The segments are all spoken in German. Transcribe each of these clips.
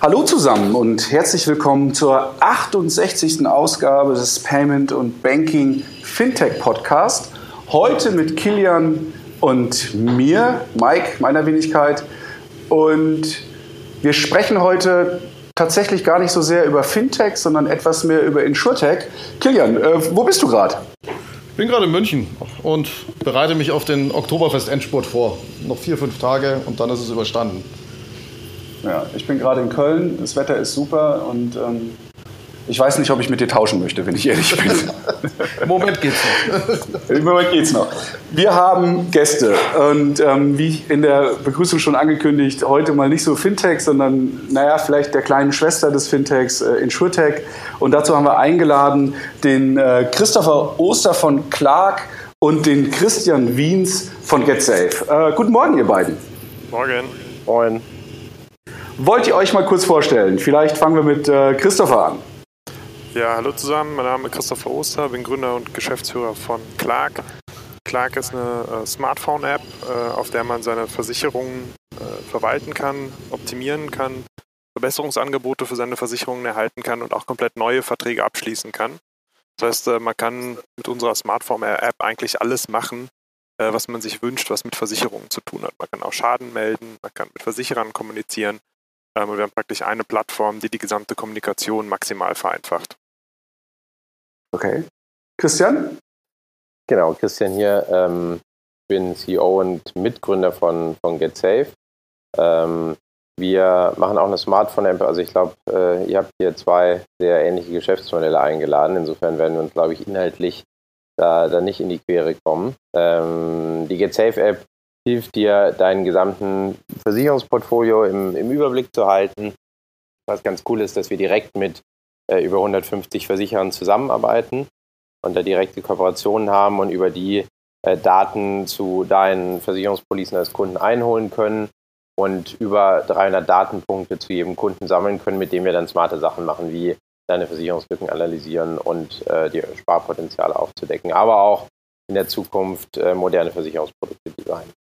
Hallo zusammen und herzlich willkommen zur 68. Ausgabe des Payment und Banking Fintech Podcast. Heute mit Kilian und mir, Mike, meiner Wenigkeit. Und wir sprechen heute tatsächlich gar nicht so sehr über Fintech, sondern etwas mehr über Insurtech. Kilian, äh, wo bist du gerade? Ich bin gerade in München und bereite mich auf den Oktoberfest-Endspurt vor. Noch vier, fünf Tage und dann ist es überstanden. Ja, ich bin gerade in Köln, das Wetter ist super und ähm, ich weiß nicht, ob ich mit dir tauschen möchte, wenn ich ehrlich bin. Im Moment geht's noch. Im Moment geht's noch. Wir haben Gäste und ähm, wie in der Begrüßung schon angekündigt, heute mal nicht so Fintech, sondern naja, vielleicht der kleinen Schwester des Fintechs, äh, InsurTech. Und dazu haben wir eingeladen den äh, Christopher Oster von Clark und den Christian Wiens von GetSafe. Äh, guten Morgen, ihr beiden. Morgen. Moin. Wollt ihr euch mal kurz vorstellen? Vielleicht fangen wir mit äh, Christopher an. Ja, hallo zusammen. Mein Name ist Christopher Oster, bin Gründer und Geschäftsführer von Clark. Clark ist eine äh, Smartphone-App, äh, auf der man seine Versicherungen äh, verwalten kann, optimieren kann, Verbesserungsangebote für seine Versicherungen erhalten kann und auch komplett neue Verträge abschließen kann. Das heißt, äh, man kann mit unserer Smartphone-App eigentlich alles machen, äh, was man sich wünscht, was mit Versicherungen zu tun hat. Man kann auch Schaden melden, man kann mit Versicherern kommunizieren, ähm, wir haben praktisch eine Plattform, die die gesamte Kommunikation maximal vereinfacht. Okay. Christian? Genau, Christian hier. Ähm, bin CEO und Mitgründer von, von GetSafe. Ähm, wir machen auch eine Smartphone-App. Also ich glaube, äh, ihr habt hier zwei sehr ähnliche Geschäftsmodelle eingeladen. Insofern werden wir uns, glaube ich, inhaltlich da, da nicht in die Quere kommen. Ähm, die GetSafe-App hilft dir, deinen gesamten Versicherungsportfolio im, im Überblick zu halten. Was ganz cool ist, dass wir direkt mit äh, über 150 Versicherern zusammenarbeiten und da direkte Kooperationen haben und über die äh, Daten zu deinen Versicherungspolicen als Kunden einholen können und über 300 Datenpunkte zu jedem Kunden sammeln können, mit dem wir dann smarte Sachen machen, wie deine Versicherungslücken analysieren und äh, die Sparpotenziale aufzudecken, aber auch in der Zukunft äh, moderne Versicherungsprodukte designen.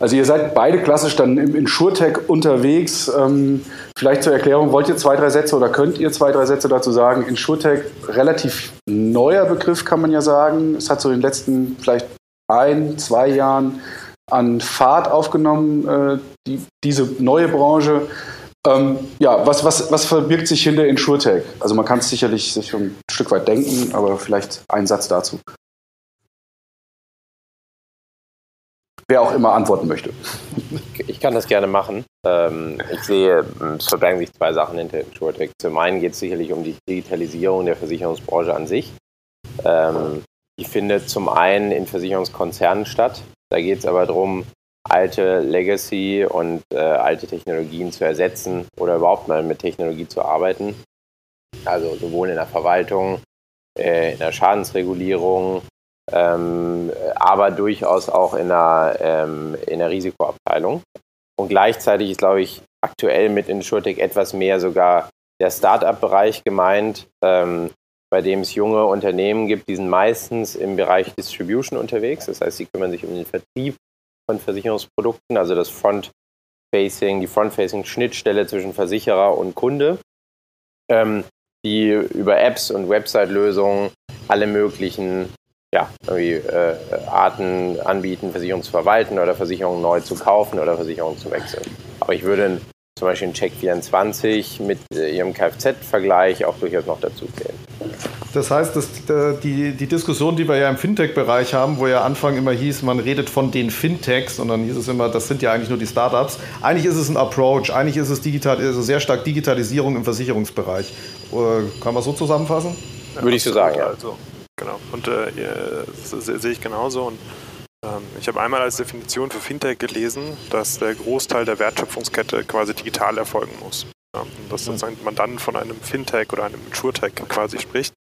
Also ihr seid beide klassisch dann im InsurTech unterwegs. Ähm, vielleicht zur Erklärung, wollt ihr zwei, drei Sätze oder könnt ihr zwei, drei Sätze dazu sagen? InsurTech, relativ neuer Begriff kann man ja sagen. Es hat so in den letzten vielleicht ein, zwei Jahren an Fahrt aufgenommen, äh, die, diese neue Branche. Ähm, ja, was, was, was verbirgt sich hinter InsurTech? Also man kann es sicherlich sich ein Stück weit denken, aber vielleicht ein Satz dazu. Wer auch immer antworten möchte. Ich kann das gerne machen. Ähm, ich sehe, es verbergen sich zwei Sachen hinter InsurTech. Zum einen geht es sicherlich um die Digitalisierung der Versicherungsbranche an sich. Ähm, die findet zum einen in Versicherungskonzernen statt. Da geht es aber darum, alte Legacy und äh, alte Technologien zu ersetzen oder überhaupt mal mit Technologie zu arbeiten. Also sowohl in der Verwaltung, äh, in der Schadensregulierung, ähm, aber durchaus auch in der, ähm, in der Risikoabteilung. Und gleichzeitig ist, glaube ich, aktuell mit InsurTech etwas mehr sogar der Startup-Bereich gemeint, ähm, bei dem es junge Unternehmen gibt, die sind meistens im Bereich Distribution unterwegs. Das heißt, sie kümmern sich um den Vertrieb von Versicherungsprodukten, also das Front-Facing, die Front-Facing-Schnittstelle zwischen Versicherer und Kunde, ähm, die über Apps und Website-Lösungen alle möglichen ja, irgendwie, äh, Arten anbieten, Versicherungen zu verwalten oder Versicherungen neu zu kaufen oder Versicherungen zu wechseln. Aber ich würde zum Beispiel in Check24 mit äh, ihrem Kfz-Vergleich auch durchaus noch dazu zählen. Das heißt, dass die, die Diskussion, die wir ja im Fintech-Bereich haben, wo ja Anfang immer hieß, man redet von den Fintechs und dann hieß es immer, das sind ja eigentlich nur die Startups. Eigentlich ist es ein Approach, eigentlich ist es digital, also sehr stark Digitalisierung im Versicherungsbereich. Äh, kann man so zusammenfassen? Würde ich so sagen, ja. Also Genau. Und äh, das sehe ich genauso. Und ähm, ich habe einmal als Definition für Fintech gelesen, dass der Großteil der Wertschöpfungskette quasi digital erfolgen muss. Ja, und dass mhm. sozusagen man dann von einem Fintech oder einem InsurTech quasi spricht.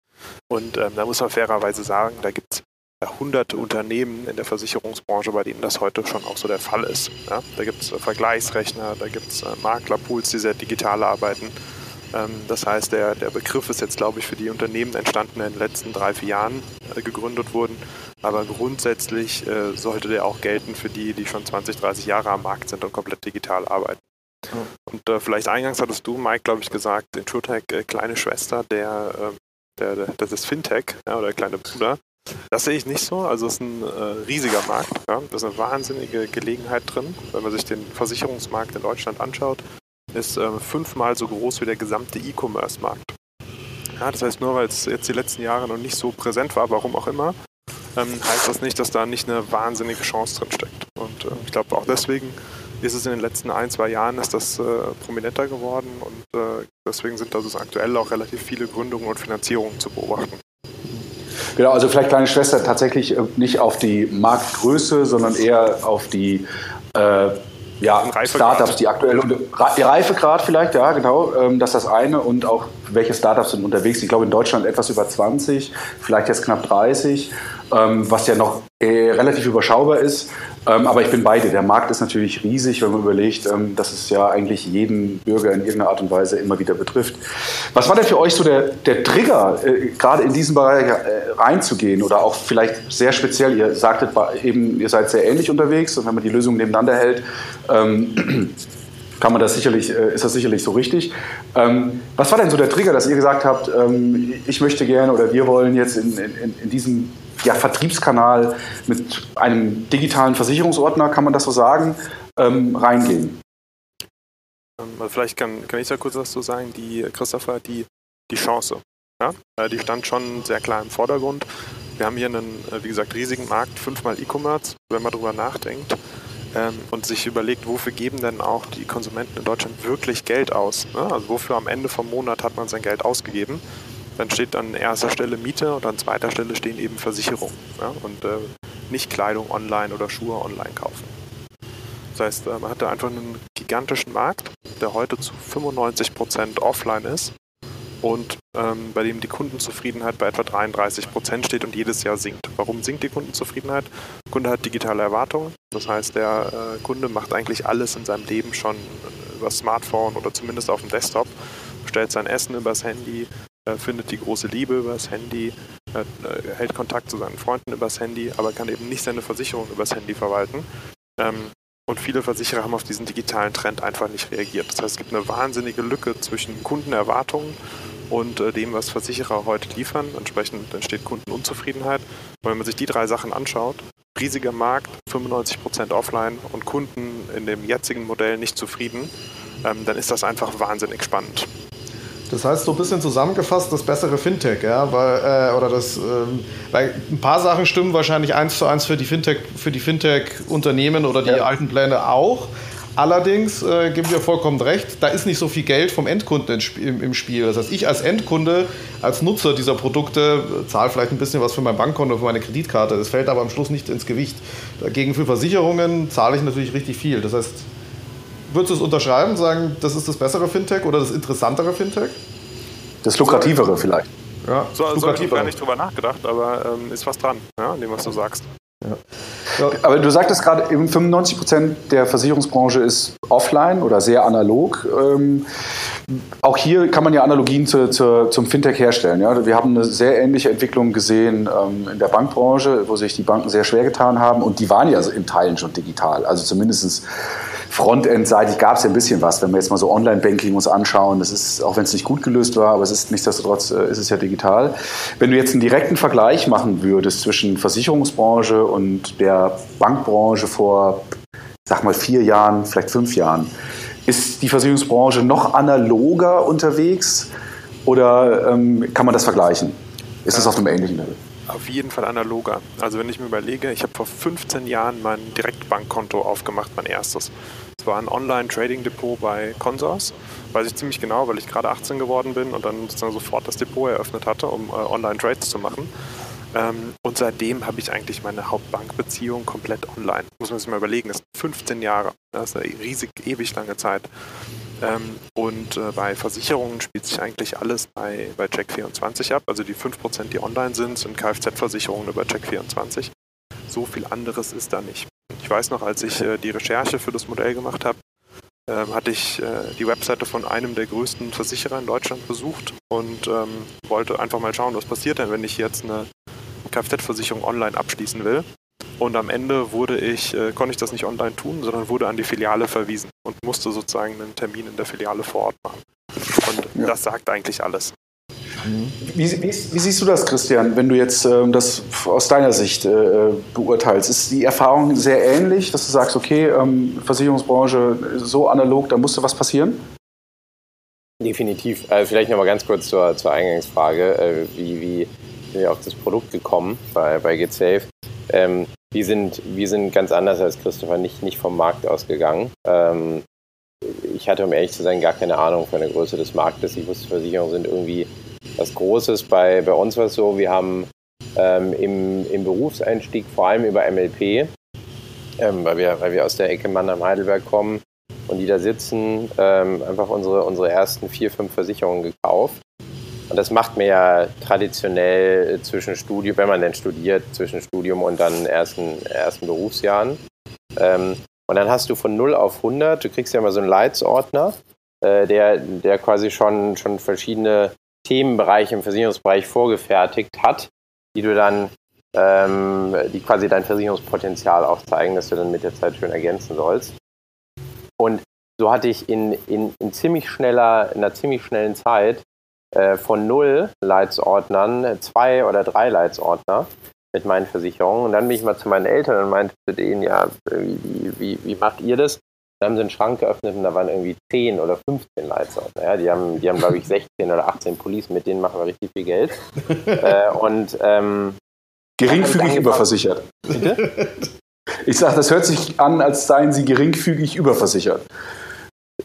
Und ähm, da muss man fairerweise sagen, da gibt es hunderte Unternehmen in der Versicherungsbranche, bei denen das heute schon auch so der Fall ist. Ja, da gibt es äh, Vergleichsrechner, da gibt es äh, Maklerpools, die sehr digital arbeiten. Ähm, das heißt, der, der Begriff ist jetzt, glaube ich, für die Unternehmen entstanden, die in den letzten drei, vier Jahren äh, gegründet wurden. Aber grundsätzlich äh, sollte der auch gelten für die, die schon 20, 30 Jahre am Markt sind und komplett digital arbeiten. Und äh, vielleicht eingangs hattest du, Mike, glaube ich, gesagt, InsurTech, äh, kleine Schwester der, ähm, der, der, der, des Fintech ja, oder kleine Bruder. Das sehe ich nicht so. Also es ist ein äh, riesiger Markt. Ja? Da ist eine wahnsinnige Gelegenheit drin. Wenn man sich den Versicherungsmarkt in Deutschland anschaut, ist äh, fünfmal so groß wie der gesamte E-Commerce-Markt. Ja, das heißt, nur weil es jetzt die letzten Jahre noch nicht so präsent war, warum auch immer, ähm, heißt das nicht, dass da nicht eine wahnsinnige Chance drin steckt. Und äh, ich glaube auch deswegen ist es in den letzten ein, zwei Jahren ist das äh, prominenter geworden und äh, deswegen sind also aktuell auch relativ viele Gründungen und Finanzierungen zu beobachten. Genau, also vielleicht kleine Schwester tatsächlich äh, nicht auf die Marktgröße, sondern eher auf die äh, ja, Startups, die aktuell Reifegrad vielleicht, ja, genau, ähm, das ist das eine und auch welche Startups sind unterwegs. Ich glaube in Deutschland etwas über 20, vielleicht jetzt knapp 30, ähm, was ja noch äh, relativ überschaubar ist. Ähm, aber ich bin beide. Der Markt ist natürlich riesig, wenn man überlegt, ähm, dass es ja eigentlich jeden Bürger in irgendeiner Art und Weise immer wieder betrifft. Was war denn für euch so der, der Trigger, äh, gerade in diesen Bereich äh, reinzugehen oder auch vielleicht sehr speziell? Ihr sagtet eben, ihr seid sehr ähnlich unterwegs und wenn man die Lösungen nebeneinander hält, ähm, kann man das sicherlich, äh, ist das sicherlich so richtig. Ähm, was war denn so der Trigger, dass ihr gesagt habt, ähm, ich möchte gerne oder wir wollen jetzt in, in, in diesem ja, Vertriebskanal mit einem digitalen Versicherungsordner, kann man das so sagen, ähm, reingehen. Vielleicht kann, kann ich da kurz was zu sagen. Die, Christopher, die, die Chance, ja? Äh, die stand schon sehr klar im Vordergrund. Wir haben hier einen, äh, wie gesagt, riesigen Markt, fünfmal E-Commerce, wenn man darüber nachdenkt ähm, und sich überlegt, wofür geben denn auch die Konsumenten in Deutschland wirklich Geld aus? Ne? Also wofür am Ende vom Monat hat man sein Geld ausgegeben? Dann steht an erster Stelle Miete und an zweiter Stelle stehen eben Versicherungen. Ja? Und äh, nicht Kleidung online oder Schuhe online kaufen. Das heißt, äh, man hat da einfach einen gigantischen Markt, der heute zu 95% offline ist und ähm, bei dem die Kundenzufriedenheit bei etwa 33% steht und jedes Jahr sinkt. Warum sinkt die Kundenzufriedenheit? Der Kunde hat digitale Erwartungen. Das heißt, der äh, Kunde macht eigentlich alles in seinem Leben schon über Smartphone oder zumindest auf dem Desktop, bestellt sein Essen übers Handy, äh, findet die große Liebe übers Handy, äh, äh, hält Kontakt zu seinen Freunden übers Handy, aber kann eben nicht seine Versicherung übers Handy verwalten. Ähm, und viele Versicherer haben auf diesen digitalen Trend einfach nicht reagiert. Das heißt, es gibt eine wahnsinnige Lücke zwischen Kundenerwartungen und dem, was Versicherer heute liefern. Entsprechend entsteht Kundenunzufriedenheit. Und wenn man sich die drei Sachen anschaut, riesiger Markt, 95% offline und Kunden in dem jetzigen Modell nicht zufrieden, ähm, dann ist das einfach wahnsinnig spannend. Das heißt, so ein bisschen zusammengefasst, das bessere Fintech, ja, weil, äh, oder das, ähm, weil ein paar Sachen stimmen wahrscheinlich eins zu eins für die Fintech, für die Fintech-Unternehmen oder die ja. alten Pläne auch. Allerdings äh, geben wir vollkommen recht, da ist nicht so viel Geld vom Endkunden im Spiel. Das heißt, ich als Endkunde, als Nutzer dieser Produkte, zahle vielleicht ein bisschen was für mein Bankkonto, für meine Kreditkarte. Das fällt aber am Schluss nicht ins Gewicht. Dagegen für Versicherungen zahle ich natürlich richtig viel. Das heißt, Würdest du es unterschreiben, sagen, das ist das bessere Fintech oder das interessantere Fintech? Das lukrativere vielleicht. Ja, so, so habe ich gar nicht drüber nachgedacht, aber ähm, ist was dran, ja, an dem, was du sagst. Ja. Ja. Aber du sagtest gerade, eben 95 Prozent der Versicherungsbranche ist offline oder sehr analog. Ähm, auch hier kann man ja Analogien zu, zu, zum Fintech herstellen. Ja? Wir haben eine sehr ähnliche Entwicklung gesehen ähm, in der Bankbranche, wo sich die Banken sehr schwer getan haben und die waren ja in Teilen schon digital. Also zumindest Frontend-seitig gab es ja ein bisschen was, wenn wir jetzt mal so Online-Banking uns anschauen. Das ist, auch wenn es nicht gut gelöst war, aber es ist nichtsdestotrotz äh, ist es ja digital. Wenn du jetzt einen direkten Vergleich machen würdest zwischen Versicherungsbranche und der Bankbranche vor, sag mal, vier Jahren, vielleicht fünf Jahren, ist die Versicherungsbranche noch analoger unterwegs oder ähm, kann man das vergleichen? Ist es auf einem ähnlichen Level? Auf jeden Fall analoger. Also wenn ich mir überlege, ich habe vor 15 Jahren mein Direktbankkonto aufgemacht, mein erstes. Es war ein Online-Trading-Depot bei Consors. Weiß ich ziemlich genau, weil ich gerade 18 geworden bin und dann sozusagen sofort das Depot eröffnet hatte, um äh, Online-Trades zu machen. Ähm, und seitdem habe ich eigentlich meine Hauptbankbeziehung komplett online. Muss man sich mal überlegen, das sind 15 Jahre. Das ist eine riesig, ewig lange Zeit. Ähm, und äh, bei Versicherungen spielt sich eigentlich alles bei, bei Check24 ab. Also die 5%, die online sind, sind Kfz-Versicherungen über Check24. So viel anderes ist da nicht. Ich weiß noch, als ich äh, die Recherche für das Modell gemacht habe, ähm, hatte ich äh, die Webseite von einem der größten Versicherer in Deutschland besucht und ähm, wollte einfach mal schauen, was passiert denn, wenn ich jetzt eine Kfz-Versicherung online abschließen will. Und am Ende wurde ich, äh, konnte ich das nicht online tun, sondern wurde an die Filiale verwiesen und musste sozusagen einen Termin in der Filiale vor Ort machen. Und ja. das sagt eigentlich alles. Wie, wie, wie, siehst du das, Christian, wenn du jetzt ähm, das aus deiner Sicht äh, beurteilst? Ist die Erfahrung sehr ähnlich, dass du sagst, okay, ähm, Versicherungsbranche so analog, da musste was passieren? Definitiv. Also vielleicht nochmal ganz kurz zur, zur Eingangsfrage. Äh, wie, wie wir auf das Produkt gekommen bei, bei GetSafe? Ähm, wir, sind, wir sind ganz anders als Christopher, nicht, nicht vom Markt ausgegangen. Ähm, ich hatte, um ehrlich zu sein, gar keine Ahnung von der Größe des Marktes. Ich wusste, Versicherungen sind irgendwie was Großes. Bei, bei uns war es so, wir haben ähm, im, im Berufseinstieg vor allem über MLP, ähm, weil, wir, weil wir aus der Ecke Mannheim-Heidelberg kommen und die da sitzen, ähm, einfach unsere, unsere ersten vier, fünf Versicherungen gekauft. Und das macht man ja traditionell zwischen Studium, wenn man denn studiert, zwischen Studium und dann ersten, ersten Berufsjahren. Ähm, und dann hast du von 0 auf 100, du kriegst ja immer so einen Leitsordner, äh, der, der quasi schon, schon verschiedene Themenbereiche im Versicherungsbereich vorgefertigt hat, die du dann, ähm, die quasi dein Versicherungspotenzial aufzeigen, dass du dann mit der Zeit schön ergänzen sollst. Und so hatte ich in, in, in ziemlich schneller, in einer ziemlich schnellen Zeit äh, von null Leitsordnern zwei oder drei Leitsordner mit meinen Versicherungen. Und dann bin ich mal zu meinen Eltern und meinte zu denen, ja, wie, wie, wie macht ihr das? Dann haben sie einen Schrank geöffnet und da waren irgendwie 10 oder 15 Leitsordner. Ja, die haben, die haben glaube ich, 16 oder 18 Police, mit denen machen wir richtig viel Geld. äh, und ähm, Geringfügig überversichert. Bitte? Ich sage, das hört sich an, als seien sie geringfügig überversichert.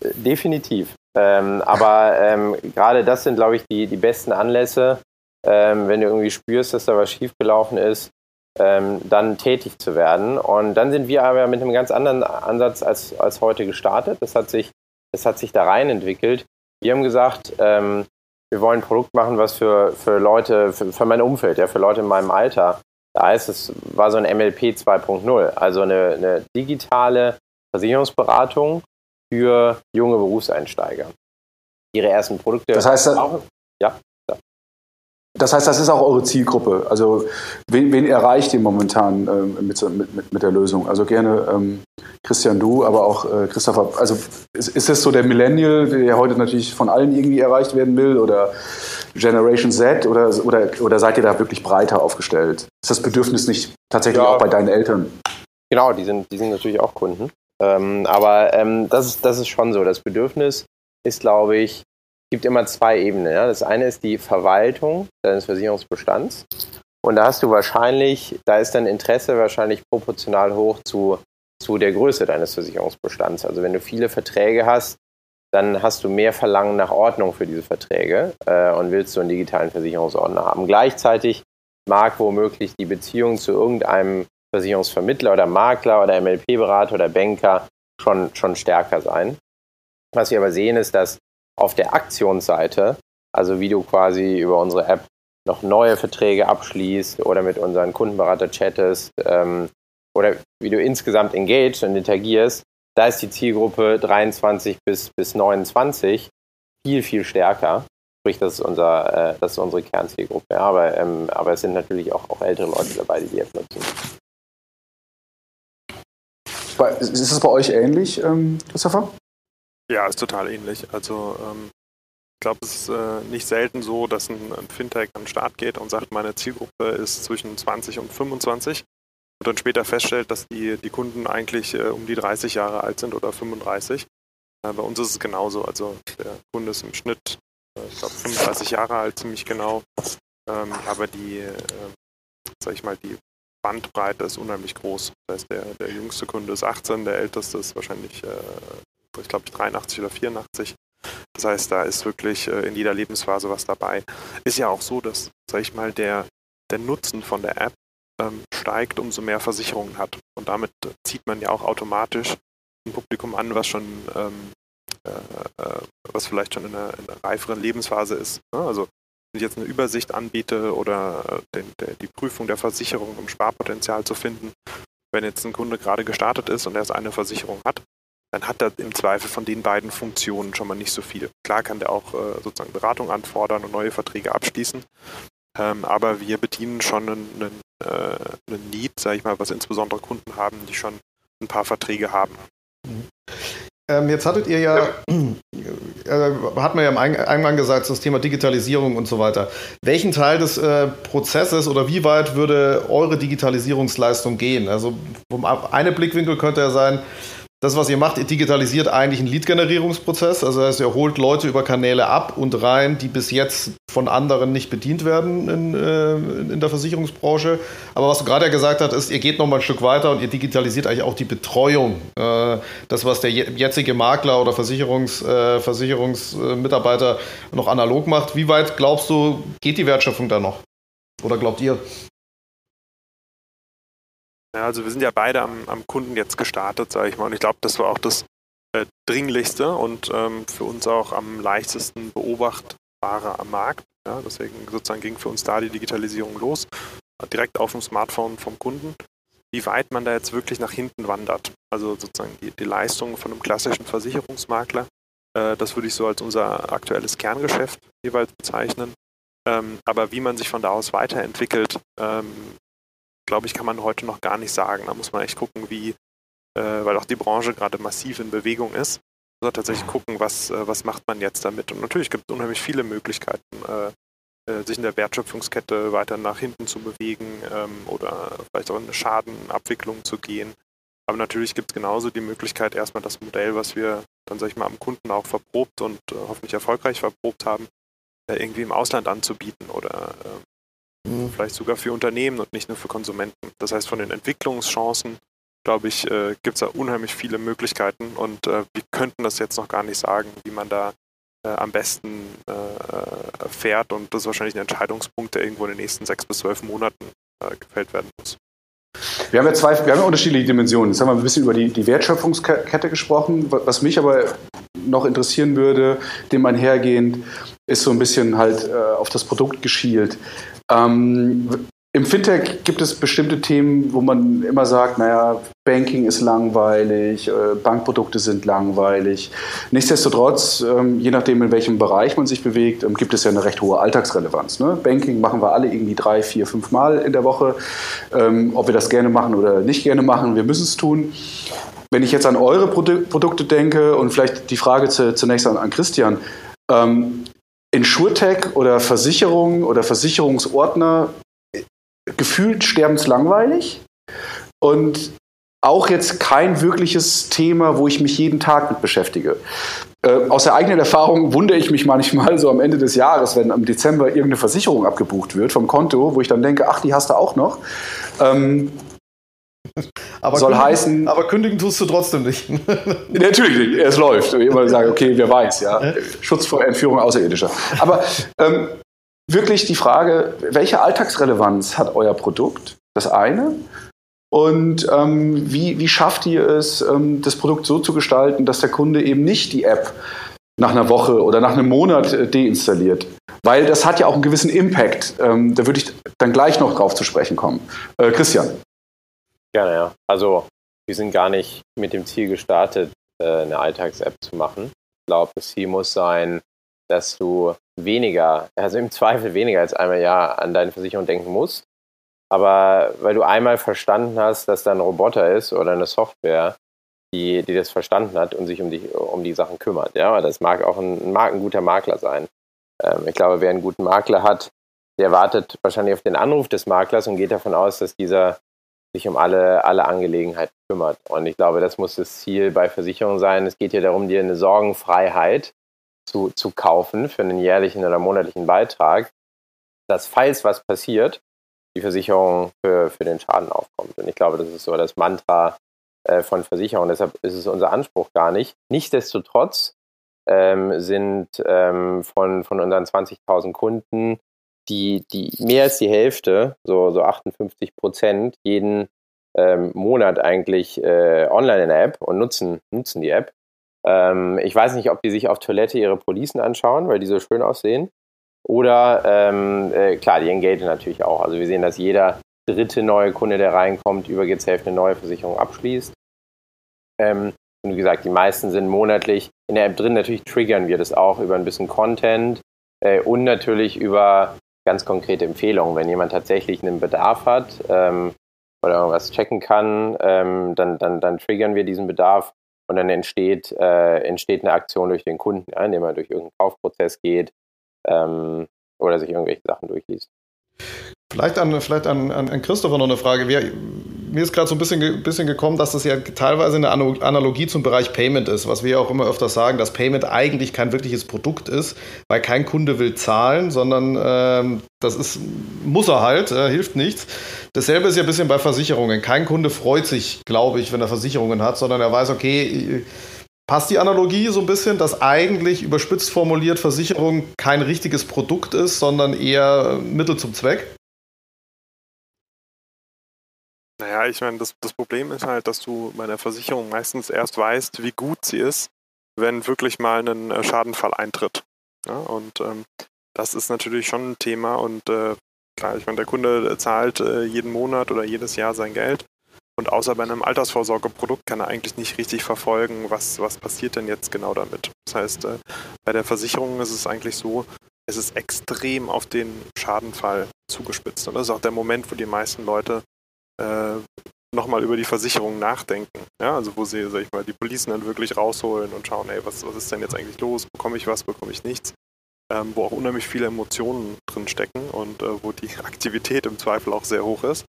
Definitiv. Ähm, aber ähm, gerade das sind, glaube ich, die, die besten Anlässe, ähm, wenn du irgendwie spürst, dass da was schiefgelaufen ist, ähm, dann tätig zu werden. Und dann sind wir aber mit einem ganz anderen Ansatz als, als heute gestartet. Das hat sich, das hat sich da rein entwickelt. Wir haben gesagt, ähm, wir wollen ein Produkt machen, was für, für Leute, für, für mein Umfeld, ja, für Leute in meinem Alter da heißt es, war so ein MLP 2.0, also eine, eine digitale Versicherungsberatung für junge Berufseinsteiger. Ihre ersten Produkte. Das heißt, auch, ja. Das heißt, das ist auch eure Zielgruppe. Also wen, wen erreicht ihr momentan ähm, mit, mit, mit der Lösung? Also gerne ähm, Christian, du, aber auch äh, Christopher. Also ist, ist das so der Millennial, der heute natürlich von allen irgendwie erreicht werden will? Oder Generation Z oder, oder, oder seid ihr da wirklich breiter aufgestellt? Ist das Bedürfnis nicht tatsächlich ja, auch bei deinen Eltern? Genau, die sind, die sind natürlich auch Kunden. Ähm, aber ähm, das, ist, das ist schon so. Das Bedürfnis ist, glaube ich, gibt immer zwei Ebenen. Ja? Das eine ist die Verwaltung deines Versicherungsbestands. Und da hast du wahrscheinlich, da ist dein Interesse wahrscheinlich proportional hoch zu, zu der Größe deines Versicherungsbestands. Also wenn du viele Verträge hast, dann hast du mehr Verlangen nach Ordnung für diese Verträge äh, und willst so einen digitalen Versicherungsordner haben. Gleichzeitig mag womöglich die Beziehung zu irgendeinem Versicherungsvermittler oder Makler oder MLP-Berater oder Banker schon, schon stärker sein. Was wir aber sehen, ist, dass auf der Aktionsseite, also wie du quasi über unsere App noch neue Verträge abschließt oder mit unseren Kundenberater chattest ähm, oder wie du insgesamt engaged und interagierst, da ist die Zielgruppe 23 bis, bis 29 viel, viel stärker. Sprich, das ist, unser, äh, das ist unsere Kernzielgruppe. Ja, aber, ähm, aber es sind natürlich auch, auch ältere Leute dabei, die die App nutzen. Ist es bei euch ähnlich, ähm, Christopher? Ja, ist total ähnlich. Also ähm, ich glaube, es ist äh, nicht selten so, dass ein, ein, Fintech an den Start geht und sagt, meine Zielgruppe ist zwischen 20 und 25 und dann später feststellt, dass die, die Kunden eigentlich äh, um die 30 Jahre alt sind oder 35. Äh, bei uns ist es genauso. Also der Kunde ist im Schnitt, äh, ich glaube, 35 Jahre alt, ziemlich genau. Ähm, aber die, äh, sag ich mal, die Bandbreite ist unheimlich groß. Das heißt, der, der jüngste Kunde ist 18, der älteste ist wahrscheinlich, äh, ich glaube, 83 oder 84. Das heißt, da ist wirklich äh, in jeder Lebensphase was dabei. Ist ja auch so, dass, sag ich mal, der, der Nutzen von der App ähm, steigt, umso mehr Versicherungen hat. Und damit zieht man ja auch automatisch ein Publikum an, was schon ähm, äh, äh, was vielleicht schon in einer, in einer reiferen Lebensphase ist. Ne? Also jetzt eine Übersicht anbiete oder äh, den, der, die Prüfung der Versicherung, um Sparpotenzial zu finden, wenn jetzt ein Kunde gerade gestartet ist und er eine Versicherung hat, dann hat er im Zweifel von den beiden Funktionen schon mal nicht so viel. Klar kann der auch äh, sozusagen Beratung anfordern und neue Verträge abschließen, Ähm, aber wir bedienen schon einen, einen, äh, einen Need, sage ich mal, was insbesondere Kunden haben, die schon ein paar Verträge haben. Ähm, jetzt hattet ihr ja, äh, hat man ja im Eingang gesagt, das Thema Digitalisierung und so weiter. Welchen Teil des äh, Prozesses oder wie weit würde eure Digitalisierungsleistung gehen? Also vom eine Blickwinkel könnte ja sein, das, was ihr macht, ihr digitalisiert eigentlich einen Lead-Generierungsprozess. Also das heißt, ihr holt Leute über Kanäle ab und rein, die bis jetzt von anderen nicht bedient werden in, äh, in der Versicherungsbranche. Aber was du gerade gesagt hast, ist, ihr geht noch mal ein Stück weiter und ihr digitalisiert eigentlich auch die Betreuung. Äh, das, was der jetzige Makler oder Versicherungs, äh, Versicherungsmitarbeiter noch analog macht. Wie weit glaubst du, geht die Wertschöpfung da noch? Oder glaubt ihr? Ja, also wir sind ja beide am, am Kunden jetzt gestartet, sage ich mal. Und ich glaube, das war auch das äh, Dringlichste und ähm, für uns auch am leichtesten beobachtbare am Markt. Ja, deswegen sozusagen ging für uns da die Digitalisierung los, direkt auf dem Smartphone vom Kunden. Wie weit man da jetzt wirklich nach hinten wandert, also sozusagen die, die Leistung von einem klassischen Versicherungsmakler, äh, das würde ich so als unser aktuelles Kerngeschäft jeweils bezeichnen. Ähm, aber wie man sich von da aus weiterentwickelt, ähm, glaube ich, kann man heute noch gar nicht sagen. Da muss man echt gucken, wie, äh, weil auch die Branche gerade massiv in Bewegung ist. Also tatsächlich gucken, was, äh, was macht man jetzt damit. Und natürlich gibt es unheimlich viele Möglichkeiten, äh, sich in der Wertschöpfungskette weiter nach hinten zu bewegen ähm, oder vielleicht auch in eine Schadenabwicklung zu gehen. Aber natürlich gibt es genauso die Möglichkeit, erstmal das Modell, was wir dann, sag ich mal, am Kunden auch verprobt und hoffentlich erfolgreich verprobt haben, irgendwie im Ausland anzubieten oder ähm. Vielleicht sogar für Unternehmen und nicht nur für Konsumenten. Das heißt, von den Entwicklungschancen, glaube ich, äh, gibt es da unheimlich viele Möglichkeiten und äh, wir könnten das jetzt noch gar nicht sagen, wie man da äh, am besten äh, fährt und das ist wahrscheinlich ein Entscheidungspunkt, der irgendwo in den nächsten sechs bis zwölf Monaten äh, gefällt werden muss. Wir haben ja zwei, wir haben ja unterschiedliche Dimensionen. Jetzt haben wir ein bisschen über die, die Wertschöpfungskette gesprochen. Was mich aber noch interessieren würde, dem einhergehend, ist so ein bisschen halt äh, auf das Produkt geschielt. Ähm, Im Fintech gibt es bestimmte Themen, wo man immer sagt, naja, Banking ist langweilig, äh, Bankprodukte sind langweilig. Nichtsdestotrotz, ähm, je nachdem, in welchem Bereich man sich bewegt, ähm, gibt es ja eine recht hohe Alltagsrelevanz. Ne? Banking machen wir alle irgendwie drei, vier, fünf Mal in der Woche. Ähm, ob wir das gerne machen oder nicht gerne machen, wir müssen es tun. Wenn ich jetzt an eure Produkte denke und vielleicht die Frage zunächst an, Christian, Insurtech oder Versicherung oder Versicherungsordner gefühlt sterbenslangweilig und auch jetzt kein wirkliches Thema, wo ich mich jeden Tag mit beschäftige. Äh, aus der eigenen Erfahrung wundere ich mich manchmal so am Ende des Jahres, wenn im Dezember irgendeine Versicherung abgebucht wird vom Konto, wo ich dann denke, ach, die hast du auch noch. Ähm, aber soll kündigen, heißen. Aber kündigen tust du trotzdem nicht. Natürlich nicht. Es läuft. Immer sagen, okay, wer weiß, ja. Schutz vor Entführung Außerirdischer. Aber ähm, wirklich die Frage, welche Alltagsrelevanz hat euer Produkt? Das eine. Und ähm, wie, wie schafft ihr es, ähm, das Produkt so zu gestalten, dass der Kunde eben nicht die App nach einer Woche oder nach einem Monat äh, deinstalliert? Weil das hat ja auch einen gewissen Impact. Ähm, da würde ich dann gleich noch drauf zu sprechen kommen. Äh, Christian. Gerne, ja. Also wir sind gar nicht mit dem Ziel gestartet, äh, eine Alltags-App zu machen. Ich glaube, das Ziel muss sein, dass du weniger, also im Zweifel weniger als einmal im Jahr an deine Versicherung denken musst. Aber weil du einmal verstanden hast, dass da ein Roboter ist oder eine Software, die, die das verstanden hat und sich um die, um die Sachen kümmert. Ja, das mag auch ein, mag ein guter Makler sein. Ähm, ich glaube, wer einen guten Makler hat, der wartet wahrscheinlich auf den Anruf des Maklers und geht davon aus, dass dieser sich um alle, alle Angelegenheiten kümmert. Und ich glaube, das muss das Ziel bei Versicherungen sein. Es geht ja darum, dir eine Sorgenfreiheit zu, zu kaufen für einen jährlichen oder monatlichen Beitrag, dass falls was passiert, die Versicherung für, für den Schaden aufkommt. Und ich glaube, das ist so das Mantra äh, von Versicherungen. Deshalb ist es unser Anspruch gar nicht. Nichtsdestotrotz ähm, sind ähm, von, von unseren 20.000 Kunden die, die mehr als die Hälfte, so, so 58 Prozent, jeden ähm, Monat eigentlich äh, online in der App und nutzen, nutzen die App. Ähm, ich weiß nicht, ob die sich auf Toilette ihre Policen anschauen, weil die so schön aussehen. Oder ähm, äh, klar, die engagen natürlich auch. Also wir sehen, dass jeder dritte neue Kunde, der reinkommt, über GZF eine neue Versicherung abschließt. Ähm, und wie gesagt, die meisten sind monatlich in der App drin. Natürlich triggern wir das auch über ein bisschen Content äh, und natürlich über ganz konkrete Empfehlungen. Wenn jemand tatsächlich einen Bedarf hat ähm, oder irgendwas checken kann, ähm, dann, dann, dann triggern wir diesen Bedarf und dann entsteht, äh, entsteht eine Aktion durch den Kunden, ja, indem er durch irgendeinen Kaufprozess geht ähm, oder sich irgendwelche Sachen durchliest. Vielleicht an, vielleicht an, an Christopher noch eine Frage. Wir, mir ist gerade so ein bisschen, bisschen gekommen, dass das ja teilweise eine Analogie zum Bereich Payment ist, was wir ja auch immer öfter sagen, dass Payment eigentlich kein wirkliches Produkt ist, weil kein Kunde will zahlen, sondern ähm, das ist, muss er halt, äh, hilft nichts. Dasselbe ist ja ein bisschen bei Versicherungen. Kein Kunde freut sich, glaube ich, wenn er Versicherungen hat, sondern er weiß, okay, Passt die Analogie so ein bisschen, dass eigentlich überspitzt formuliert Versicherung kein richtiges Produkt ist, sondern eher Mittel zum Zweck? Ich meine, das, das Problem ist halt, dass du bei der Versicherung meistens erst weißt, wie gut sie ist, wenn wirklich mal ein äh, Schadenfall eintritt. Ja, und ähm, das ist natürlich schon ein Thema und äh, klar, ich meine, der Kunde zahlt äh, jeden Monat oder jedes Jahr sein Geld und außer bei einem Altersvorsorgeprodukt kann er eigentlich nicht richtig verfolgen, was, was passiert denn jetzt genau damit. Das heißt, äh, bei der Versicherung ist es eigentlich so, es ist extrem auf den Schadenfall zugespitzt. Und das ist auch der Moment, wo die meisten Leute äh, nochmal über die Versicherung nachdenken. Ja, also wo sie, sag ich mal, die Policen dann wirklich rausholen und schauen, ey, was, was ist denn jetzt eigentlich los? Bekomme ich was, bekomme ich nichts? Ähm, wo auch unheimlich viele Emotionen drin stecken und äh, wo die Aktivität im Zweifel auch sehr hoch ist.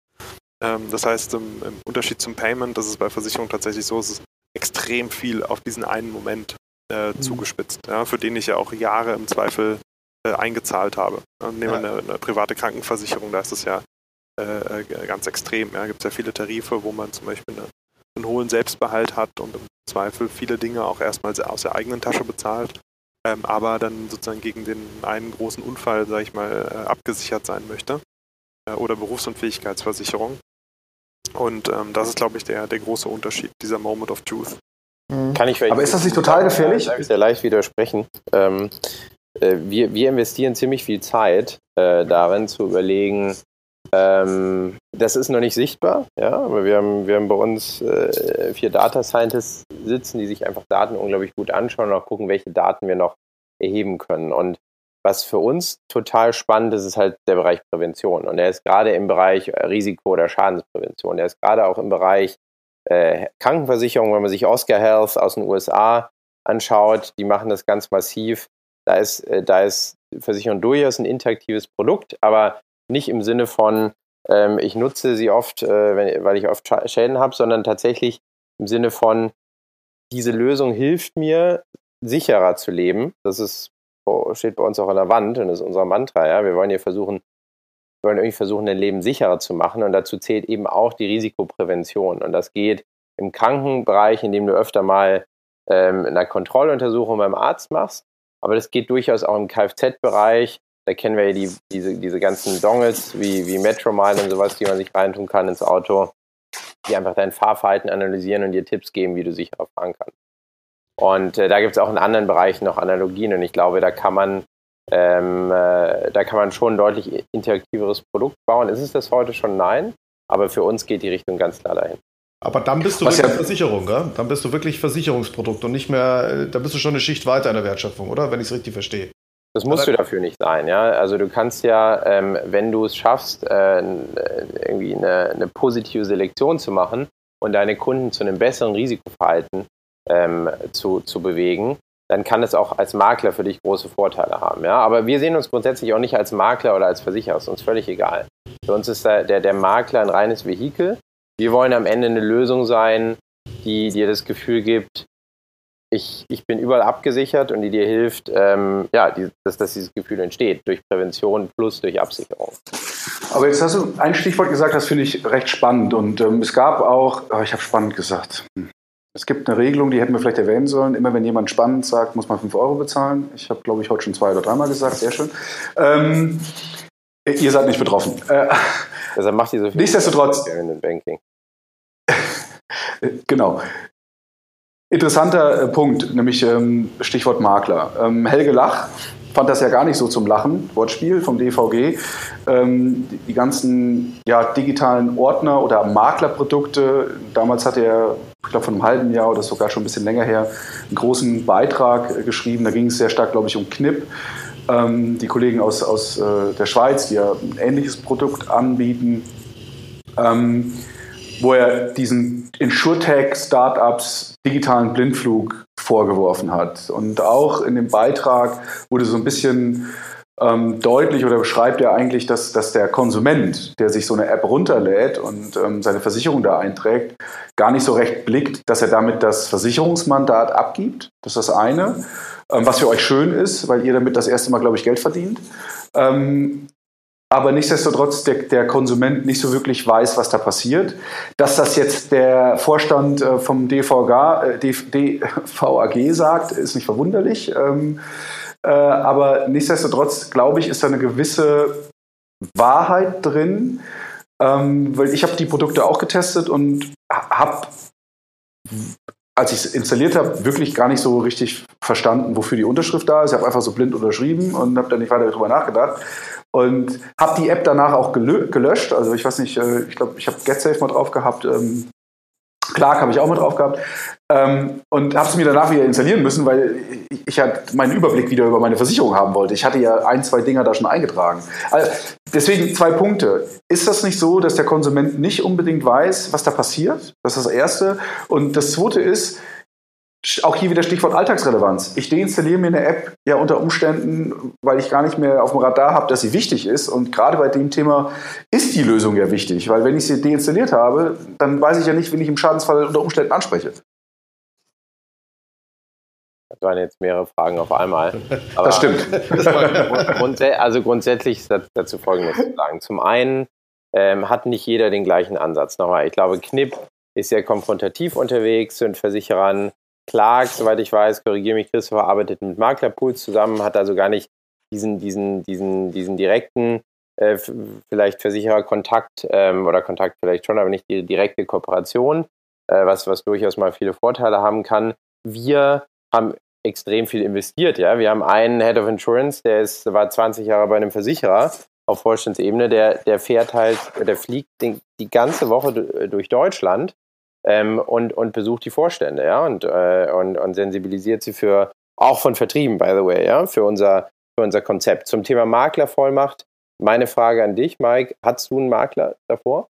Ähm, das heißt, im, im, Unterschied zum Payment, das ist bei Versicherungen tatsächlich so, es ist extrem viel auf diesen einen Moment äh, mhm. zugespitzt, ja, für den ich ja auch Jahre im Zweifel äh, eingezahlt habe. nehmen wir ja. eine, eine, private Krankenversicherung, da ist es ja äh, äh, ganz extrem. Ja. Gibt es ja viele Tarife, wo man zum Beispiel eine, einen hohen Selbstbehalt hat und im Zweifel viele Dinge auch erstmal aus der eigenen Tasche bezahlt, ähm, aber dann sozusagen gegen den einen großen Unfall, sage ich mal, äh, abgesichert sein möchte. Äh, oder Berufsunfähigkeitsversicherung. Und ähm, das ist, glaube ich, der, der große Unterschied, dieser Moment of Truth. Mhm. Kann ich Aber ist das nicht total gefährlich? Da sehr leicht widersprechen. Ähm, äh, wir, wir investieren ziemlich viel Zeit äh, darin zu überlegen, ähm, das ist noch nicht sichtbar, ja, aber wir haben, wir haben bei uns äh, vier Data Scientists sitzen, die sich einfach Daten unglaublich gut anschauen und auch gucken, welche Daten wir noch erheben können. Und was für uns total spannend ist, ist halt der Bereich Prävention. Und er ist gerade im Bereich Risiko- oder Schadensprävention. Er ist gerade auch im Bereich äh, Krankenversicherung, wenn man sich Oscar Health aus den USA anschaut, die machen das ganz massiv. Da ist, äh, da ist Versicherung durchaus ein interaktives Produkt, aber nicht im Sinne von, ähm, ich nutze sie oft, äh, wenn, weil ich oft Schäden habe, sondern tatsächlich im Sinne von, diese Lösung hilft mir, sicherer zu leben. Das ist, steht bei uns auch an der Wand und ist unser Mantra. Ja? Wir wollen hier versuchen, wir wollen irgendwie versuchen, dein Leben sicherer zu machen und dazu zählt eben auch die Risikoprävention. Und das geht im Krankenbereich, indem du öfter mal ähm, eine Kontrolluntersuchung beim Arzt machst, aber das geht durchaus auch im Kfz-Bereich, da kennen wir ja die, diese, diese ganzen Dongles wie, wie Metromile und sowas, die man sich reintun kann ins Auto, die einfach dein Fahrverhalten analysieren und dir Tipps geben, wie du sicherer fahren kannst. Und äh, da gibt es auch in anderen Bereichen noch Analogien und ich glaube, da kann man ähm, äh, da kann man schon ein deutlich interaktiveres Produkt bauen. Ist es das heute schon? Nein. Aber für uns geht die Richtung ganz klar dahin. Aber dann bist du Was wirklich ja, Versicherung, gell? Dann bist du wirklich Versicherungsprodukt und nicht mehr, äh, da bist du schon eine Schicht weiter in der Wertschöpfung, oder? Wenn ich es richtig verstehe. Das musst du dafür nicht sein, ja. Also du kannst ja, ähm, wenn du es schaffst, äh, irgendwie eine, eine, positive Selektion zu machen und deine Kunden zu einem besseren Risikoverhalten ähm, zu, zu bewegen, dann kann es auch als Makler für dich große Vorteile haben. Ja? Aber wir sehen uns grundsätzlich auch nicht als Makler oder als Versicherer, ist uns völlig egal. Für uns ist der, der, der Makler ein reines Vehikel. Wir wollen am Ende eine Lösung sein, die dir das Gefühl gibt, ich, ich bin überall abgesichert und die dir hilft, ähm, ja, die, dass, dass dieses Gefühl entsteht, durch Prävention plus durch Absicherung. Aber jetzt hast du ein Stichwort gesagt, das finde ich recht spannend. Und ähm, es gab auch, oh, ich habe spannend gesagt, hm. es gibt eine Regelung, die hätten wir vielleicht erwähnen sollen. Immer wenn jemand spannend sagt, muss man 5 Euro bezahlen. Ich habe, glaube ich, heute schon zwei oder dreimal gesagt, sehr schön. Ähm, ihr seid nicht betroffen. Äh, Deshalb macht ihr so viel Nichtsdestotrotz. Banking. genau. Interessanter äh, Punkt, nämlich ähm, Stichwort Makler. Ähm, Helge Lach fand das ja gar nicht so zum Lachen, Wortspiel vom DVG. Ähm, die ganzen ja, digitalen Ordner oder Maklerprodukte, damals hat er, ich glaube von einem halben Jahr oder sogar schon ein bisschen länger her, einen großen Beitrag äh, geschrieben. Da ging es sehr stark, glaube ich, um Knipp. ähm, die Kollegen aus, aus äh, der Schweiz, die ja ein ähnliches Produkt anbieten, ähm, wo er diesen Insurtech-Startups digitalen Blindflug vorgeworfen hat. Und auch in dem Beitrag wurde so ein bisschen ähm, deutlich oder beschreibt er eigentlich, dass, dass der Konsument, der sich so eine App runterlädt und ähm, seine Versicherung da einträgt, gar nicht so recht blickt, dass er damit das Versicherungsmandat abgibt. Das ist das eine, ähm, was für euch schön ist, weil ihr damit das erste Mal, glaube ich, Geld verdient. Ähm, aber nichtsdestotrotz der, der, Konsument nicht so wirklich weiß, was da passiert. Dass das jetzt der Vorstand äh, vom DVG, äh, DVAG sagt, ist nicht verwunderlich. Ähm, äh, aber nichtsdestotrotz, glaube ich, ist da eine gewisse Wahrheit drin, ähm, weil ich habe die Produkte auch getestet und habe, als ich es installiert habe, wirklich gar nicht so richtig verstanden, wofür die Unterschrift da ist. Ich habe einfach so blind unterschrieben und habe dann nicht weiter darüber nachgedacht. Und habe die App danach auch gelöscht. Also ich weiß nicht, äh, ich glaube, ich habe GetSafe mal drauf gehabt. Ähm, Clark habe ich auch mit drauf gehabt. Ähm, und habe es mir danach wieder installieren müssen, weil ich, ich halt meinen Überblick wieder über meine Versicherung haben wollte. Ich hatte ja ein, zwei Dinger da schon eingetragen. Also deswegen zwei Punkte. Ist das nicht so, dass der Konsument nicht unbedingt weiß, was da passiert? Das ist das Erste. Und das Zweite ist, auch hier wieder Stichwort Alltagsrelevanz. Ich deinstalliere mir eine App ja unter Umständen, weil ich gar nicht mehr auf dem Radar habe, dass sie wichtig ist. Und gerade bei dem Thema ist die Lösung ja wichtig, weil wenn ich sie deinstalliert habe, dann weiß ich ja nicht, wen ich im Schadensfall unter Umständen anspreche. Das waren jetzt mehrere Fragen auf einmal. Aber das stimmt. Also grundsätzlich ist dazu Folgendes zu sagen. Zum einen ähm, hat nicht jeder den gleichen Ansatz. Nochmal, ich glaube, Knipp ist sehr konfrontativ unterwegs, sind Versicherern Clark, soweit ich weiß, korrigiere mich Christopher, arbeitet mit Maklerpools zusammen, hat also gar nicht diesen, diesen, diesen, diesen direkten, äh, vielleicht Versichererkontakt ähm, oder Kontakt vielleicht schon, aber nicht die direkte Kooperation, äh, was, was durchaus mal viele Vorteile haben kann. Wir haben extrem viel investiert, ja. Wir haben einen Head of Insurance, der ist, war 20 Jahre bei einem Versicherer auf Vorstandsebene, der, der fährt halt, der fliegt den, die ganze Woche durch Deutschland ähm, und, und besucht die Vorstände, ja, und, äh, und, und sensibilisiert sie für, auch von Vertrieben, by the way, ja, für unser, für unser Konzept. Zum Thema Maklervollmacht, meine Frage an dich, Mike, hattest du einen Makler davor?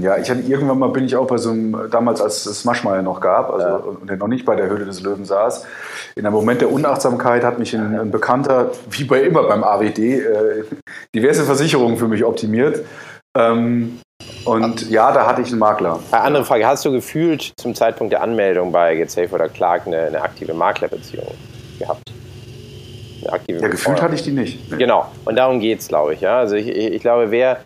Ja, ich hatte irgendwann mal bin ich auch bei so einem, damals als es Maschmeyer noch gab, also ja. und der noch nicht bei der Höhle des Löwen saß. In einem Moment der Unachtsamkeit hat mich ein, ein Bekannter, wie bei immer beim AWD, äh, diverse Versicherungen für mich optimiert. Ähm, und ja, da hatte ich einen Makler. Eine andere Frage, hast du gefühlt zum Zeitpunkt der Anmeldung bei GetSafe oder Clark eine, eine aktive Maklerbeziehung gehabt? Eine aktive ja, gefühlt hatte ich die nicht. Nee. Genau, und darum geht es, glaube ich. Ja? Also ich, ich glaube, wer,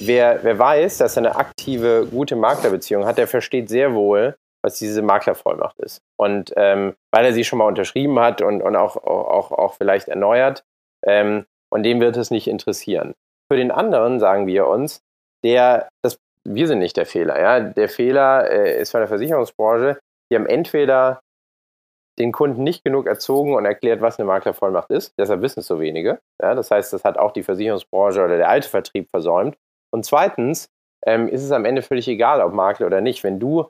wer, wer weiß, dass er eine aktive, gute Maklerbeziehung hat, der versteht sehr wohl, was diese Maklervollmacht ist. Und ähm, weil er sie schon mal unterschrieben hat und, und auch, auch, auch vielleicht erneuert, ähm, und dem wird es nicht interessieren. Für den anderen sagen wir uns, der, das, wir sind nicht der Fehler. Ja? Der Fehler äh, ist von der Versicherungsbranche. Die haben entweder den Kunden nicht genug erzogen und erklärt, was eine Maklervollmacht ist. Deshalb wissen es so wenige. Ja? Das heißt, das hat auch die Versicherungsbranche oder der alte Vertrieb versäumt. Und zweitens ähm, ist es am Ende völlig egal, ob Makler oder nicht. Wenn du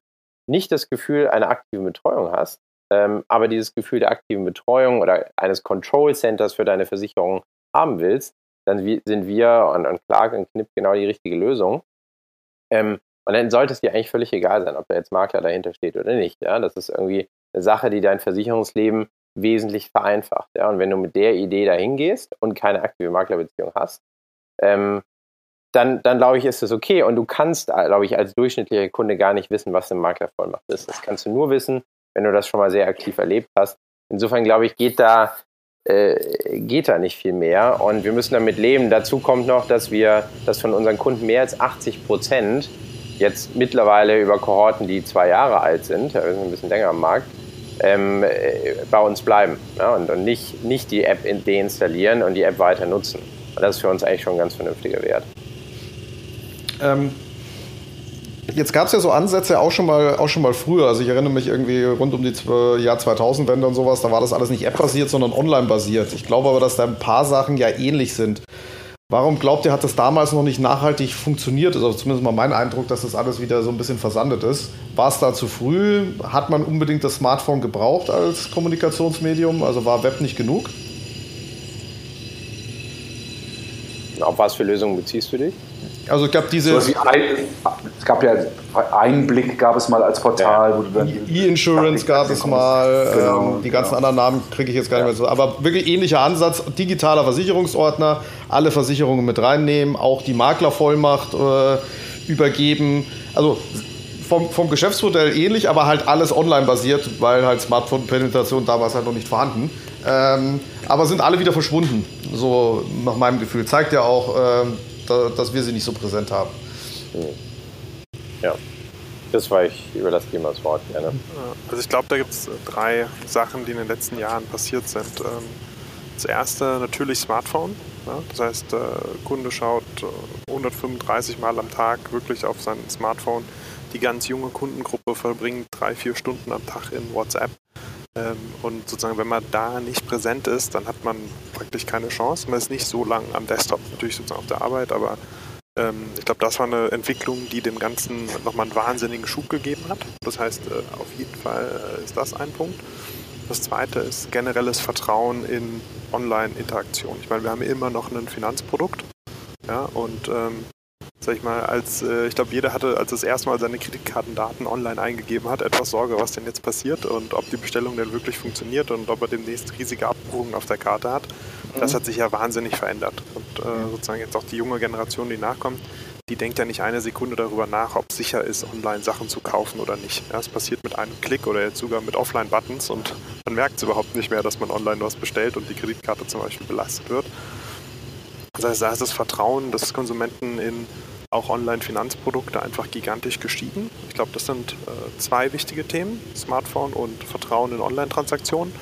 nicht das Gefühl einer aktiven Betreuung hast, ähm, aber dieses Gefühl der aktiven Betreuung oder eines Control Centers für deine Versicherung haben willst, dann sind wir und, und Clark und Knipp genau die richtige Lösung. Ähm, und dann sollte es dir eigentlich völlig egal sein, ob da jetzt Makler dahinter steht oder nicht. Ja? Das ist irgendwie eine Sache, die dein Versicherungsleben wesentlich vereinfacht. Ja? Und wenn du mit der Idee dahin gehst und keine aktive Maklerbeziehung hast, ähm, dann, dann glaube ich, ist das okay. Und du kannst, glaube ich, als durchschnittlicher Kunde gar nicht wissen, was eine Maklervollmacht ist. Das kannst du nur wissen, wenn du das schon mal sehr aktiv erlebt hast. Insofern, glaube ich, geht da äh, geht da nicht viel mehr. Und wir müssen damit leben. Dazu kommt noch, dass wir, dass von unseren Kunden mehr als 80 Prozent jetzt mittlerweile über Kohorten, die zwei Jahre alt sind, ja, wir sind ein bisschen länger am Markt, ähm, äh, bei uns bleiben ja, und, und nicht, nicht die App deinstallieren und die App weiter nutzen. Und das ist für uns eigentlich schon ein ganz vernünftiger Wert. Ähm, Jetzt gab es ja so Ansätze auch schon mal, auch schon mal früher. Also ich erinnere mich irgendwie rund um die Jahr 2000 Wende und sowas. Da war das alles nicht App-basiert, sondern online-basiert. Ich glaube aber, dass da ein paar Sachen ja ähnlich sind. Warum glaubt ihr, hat das damals noch nicht nachhaltig funktioniert? Also zumindest mal mein Eindruck, dass das alles wieder so ein bisschen versandet ist. War es da zu früh? Hat man unbedingt das Smartphone gebraucht als Kommunikationsmedium? Also war Web nicht genug? Auf was für Lösungen beziehst du dich? Also ich glaube, diese. So ein, es gab ja Einblick gab es mal als Portal, ja. wo du dann. E-Insurance gab es mal, genau, ähm, die ganzen genau. anderen Namen kriege ich jetzt gar nicht mehr so. Aber wirklich ähnlicher Ansatz, digitaler Versicherungsordner, alle Versicherungen mit reinnehmen, auch die Maklervollmacht äh, übergeben. Also vom, vom Geschäftsmodell ähnlich, aber halt alles online basiert, weil halt Smartphone-Penetration damals halt noch nicht vorhanden. Ähm, aber sind alle wieder verschwunden, so nach meinem Gefühl. Zeigt ja auch, ähm, da, dass wir sie nicht so präsent haben. Ja, das war ich über das Thema das Wort gerne. Also ich glaube, da gibt es drei Sachen, die in den letzten Jahren passiert sind. Ähm, das erste natürlich Smartphone. Das heißt, der Kunde schaut 135 äh, Mal am Tag wirklich auf sein Smartphone. Die ganz junge Kundengruppe verbringt drei, vier Stunden am Tag in WhatsApp. Ähm, und sozusagen, wenn man da nicht präsent ist, dann hat man praktisch keine Chance. Man ist nicht so lang am Desktop, natürlich sozusagen auf der Arbeit, aber ähm, ich glaube, das war eine Entwicklung, die dem Ganzen nochmal einen wahnsinnigen Schub gegeben hat. Das heißt, äh, auf jeden Fall äh, ist das ein Punkt. Das zweite ist generelles Vertrauen in Online-Interaktion. Ich meine, wir haben immer noch ein Finanzprodukt. Ja, und ähm, sag ich mal, als äh, ich glaube, jeder hatte, als das erste Mal seine Kreditkartendaten online eingegeben hat, etwas Sorge, was denn jetzt passiert und ob die Bestellung denn wirklich funktioniert und ob er demnächst riesige Abbuchungen auf der Karte hat. Mhm. Das hat sich ja wahnsinnig verändert. Und äh, sozusagen jetzt auch die junge Generation, die nachkommt, die denkt ja nicht eine Sekunde darüber nach, ob es sicher ist, online Sachen zu kaufen oder nicht. Ja, es passiert mit einem Klick oder jetzt sogar mit Offline-Buttons und man merkt es überhaupt nicht mehr, dass man online was bestellt und die Kreditkarte zum Beispiel belastet wird. Das heißt, da ist das Vertrauen des Konsumenten in auch Online-Finanzprodukte einfach gigantisch gestiegen. Ich glaube, das sind äh, zwei wichtige Themen, Smartphone und Vertrauen in Online-Transaktionen.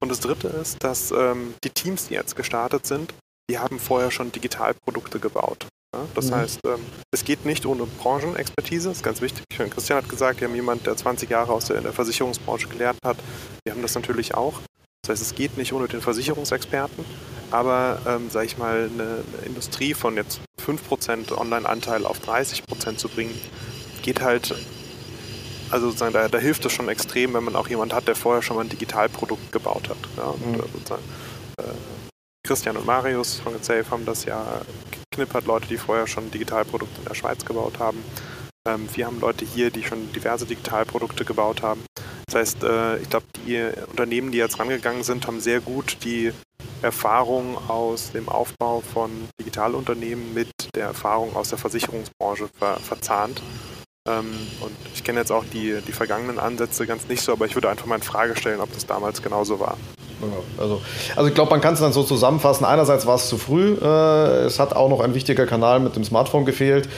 Und das Dritte ist, dass ähm, die Teams, die jetzt gestartet sind, die haben vorher schon Digitalprodukte gebaut. Ja? Das mhm. heißt, ähm, es geht nicht ohne Branchenexpertise, das ist ganz wichtig. Christian hat gesagt, wir haben jemanden, der 20 Jahre aus der, der Versicherungsbranche gelernt hat. Wir haben das natürlich auch. Das heißt, es geht nicht ohne den Versicherungsexperten, aber, ähm, sage ich mal, eine, eine, Industrie von jetzt 5% Online-Anteil auf 30% zu bringen, geht halt, also sozusagen, da, da, hilft es schon extrem, wenn man auch jemanden hat, der vorher schon mal ein Digitalprodukt gebaut hat. Ja, und, mhm. äh, äh, Christian und Marius von Safe haben das ja geknippert, Leute, die vorher schon Digitalprodukte in der Schweiz gebaut haben. Ähm, wir haben Leute hier, die schon diverse Digitalprodukte gebaut haben. Das heißt, äh, ich glaube, die Unternehmen, die jetzt rangegangen sind, haben sehr gut die Erfahrung aus dem Aufbau von Digitalunternehmen mit der Erfahrung aus der Versicherungsbranche ver verzahnt. Ähm, und ich kenne jetzt auch die, die vergangenen Ansätze ganz nicht so, aber ich würde einfach mal in Frage stellen, ob das damals genauso war. Also, also ich glaube, man kann es dann so zusammenfassen. Einerseits war es zu früh. Äh, es hat auch noch ein wichtiger Kanal mit dem Smartphone gefehlt.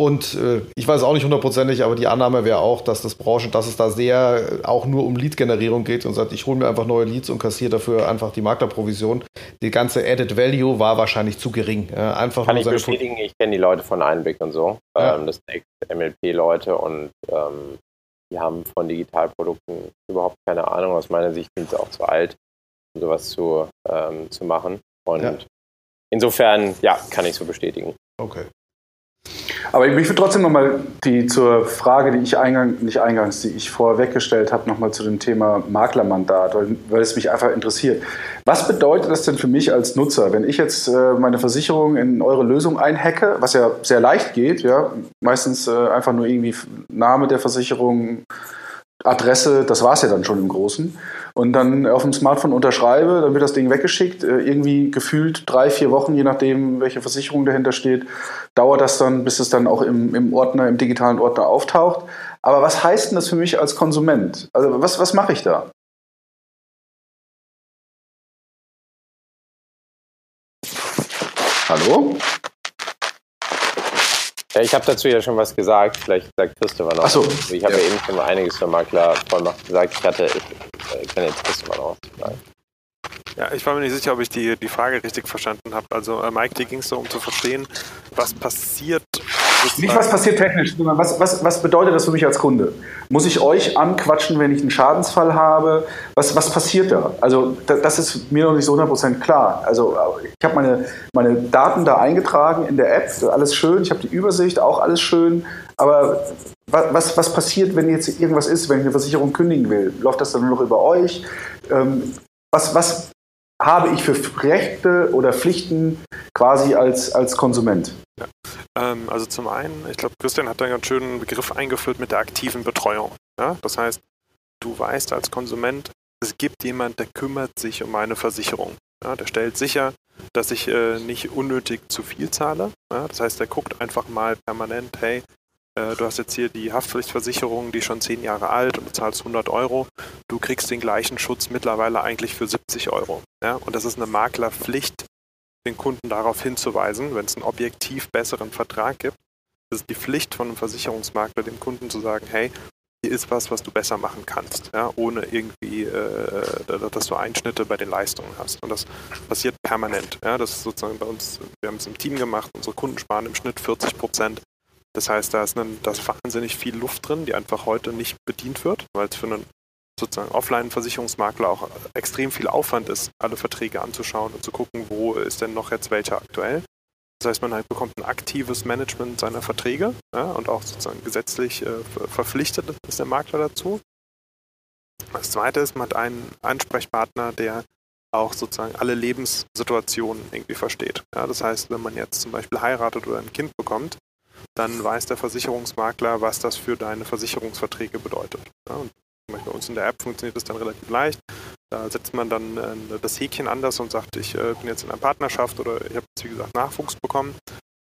Und äh, ich weiß auch nicht hundertprozentig, aber die Annahme wäre auch, dass das Branchen, dass es da sehr auch nur um Lead-Generierung geht und sagt, ich hole mir einfach neue Leads und kassiere dafür einfach die Maklerprovision. Die ganze Added Value war wahrscheinlich zu gering. Äh, einfach kann ich bestätigen, ich kenne die Leute von Einblick und so. Ja. Ähm, das sind MLP-Leute und ähm, die haben von Digitalprodukten überhaupt keine Ahnung. Aus meiner Sicht sind sie auch zu alt um sowas zu, ähm, zu machen. Und ja. insofern, ja, kann ich so bestätigen. Okay. Aber ich würde trotzdem nochmal die zur Frage, die ich eingangs, nicht eingangs, die ich vorher weggestellt habe, nochmal zu dem Thema Maklermandat, weil, weil, es mich einfach interessiert. Was bedeutet das denn für mich als Nutzer, wenn ich jetzt äh, meine Versicherung in eure Lösung einhacke, was ja sehr leicht geht, ja, meistens äh, einfach nur irgendwie Name der Versicherung, Adresse, das war es ja dann schon im Großen. Und dann auf dem Smartphone unterschreibe, dann wird das Ding weggeschickt. Äh, irgendwie gefühlt drei, vier Wochen, je nachdem, welche Versicherung dahinter steht, dauert das dann, bis es dann auch im, im Ordner, im digitalen Ordner auftaucht. Aber was heißt denn das für mich als Konsument? Also was, was mache ich da? Hallo? Ja, ich habe dazu ja schon was gesagt. Vielleicht sagt Christopher noch. Ach so. Ich habe ja. ja. eben schon mal einiges zur Maklervollmacht gesagt. Ich hatte, ich, ich kann jetzt Christopher noch sagen. Ja, ich war mir nicht sicher, ob ich die, die Frage richtig verstanden habe. Also, äh, Mike, dir ging es so, um zu verstehen, was passiert Nicht was passiert technisch, sondern was, was, was bedeutet das für mich als Kunde? Muss ich euch anquatschen, wenn ich einen Schadensfall habe? Was, was passiert da? Also das ist mir noch nicht so 100% klar. Also ich habe meine, meine Daten da eingetragen in der App, alles schön, ich habe die Übersicht, auch alles schön. Aber was, was passiert, wenn jetzt irgendwas ist, wenn ich eine Versicherung kündigen will? Läuft das dann nur noch über euch? Ähm, was, was habe ich für Rechte oder Pflichten quasi als, als Konsument? Ja. Ähm, also zum einen, ich glaube, Christian hat da einen ganz schönen Begriff eingeführt mit der aktiven Betreuung. Ja? Das heißt, du weißt als Konsument, es gibt jemand, der kümmert sich um meine Versicherung. Ja? Der stellt sicher, dass ich äh, nicht unnötig zu viel zahle. Ja? Das heißt, der guckt einfach mal permanent, hey, äh, du hast jetzt hier die Haftpflichtversicherung, die schon zehn Jahre alt und du zahlst 100 Euro. Du kriegst den gleichen Schutz mittlerweile eigentlich für 70 Euro. Ja? Und das ist eine Maklerpflicht, den Kunden darauf hinzuweisen, wenn es einen objektiv besseren Vertrag gibt. Das ist die Pflicht von einem Versicherungsmakler, dem Kunden zu sagen, hey, hier ist was, was du besser machen kannst, ja, ohne irgendwie, äh, dass du Einschnitte bei den Leistungen hast. Und das passiert permanent. Ja, das ist sozusagen bei uns, wir haben es im Team gemacht, unsere Kunden sparen im Schnitt 40 Prozent das heißt, da ist, ein, da ist wahnsinnig viel Luft drin, die einfach heute nicht bedient wird, weil es für einen sozusagen Offline-Versicherungsmakler auch extrem viel Aufwand ist, alle Verträge anzuschauen und zu gucken, wo ist denn noch jetzt welcher aktuell. Das heißt, man halt bekommt ein aktives Management seiner Verträge ja, und auch sozusagen gesetzlich äh, verpflichtet ist der Makler dazu. Das zweite ist, man hat einen Ansprechpartner, der auch sozusagen alle Lebenssituationen irgendwie versteht. Ja, das heißt, wenn man jetzt zum Beispiel heiratet oder ein Kind bekommt, dann weiß der Versicherungsmakler, was das für deine Versicherungsverträge bedeutet. Ja, und bei uns in der App funktioniert das dann relativ leicht. Da setzt man dann äh, das Häkchen anders und sagt, ich äh, bin jetzt in einer Partnerschaft oder ich habe jetzt, wie gesagt, Nachwuchs bekommen.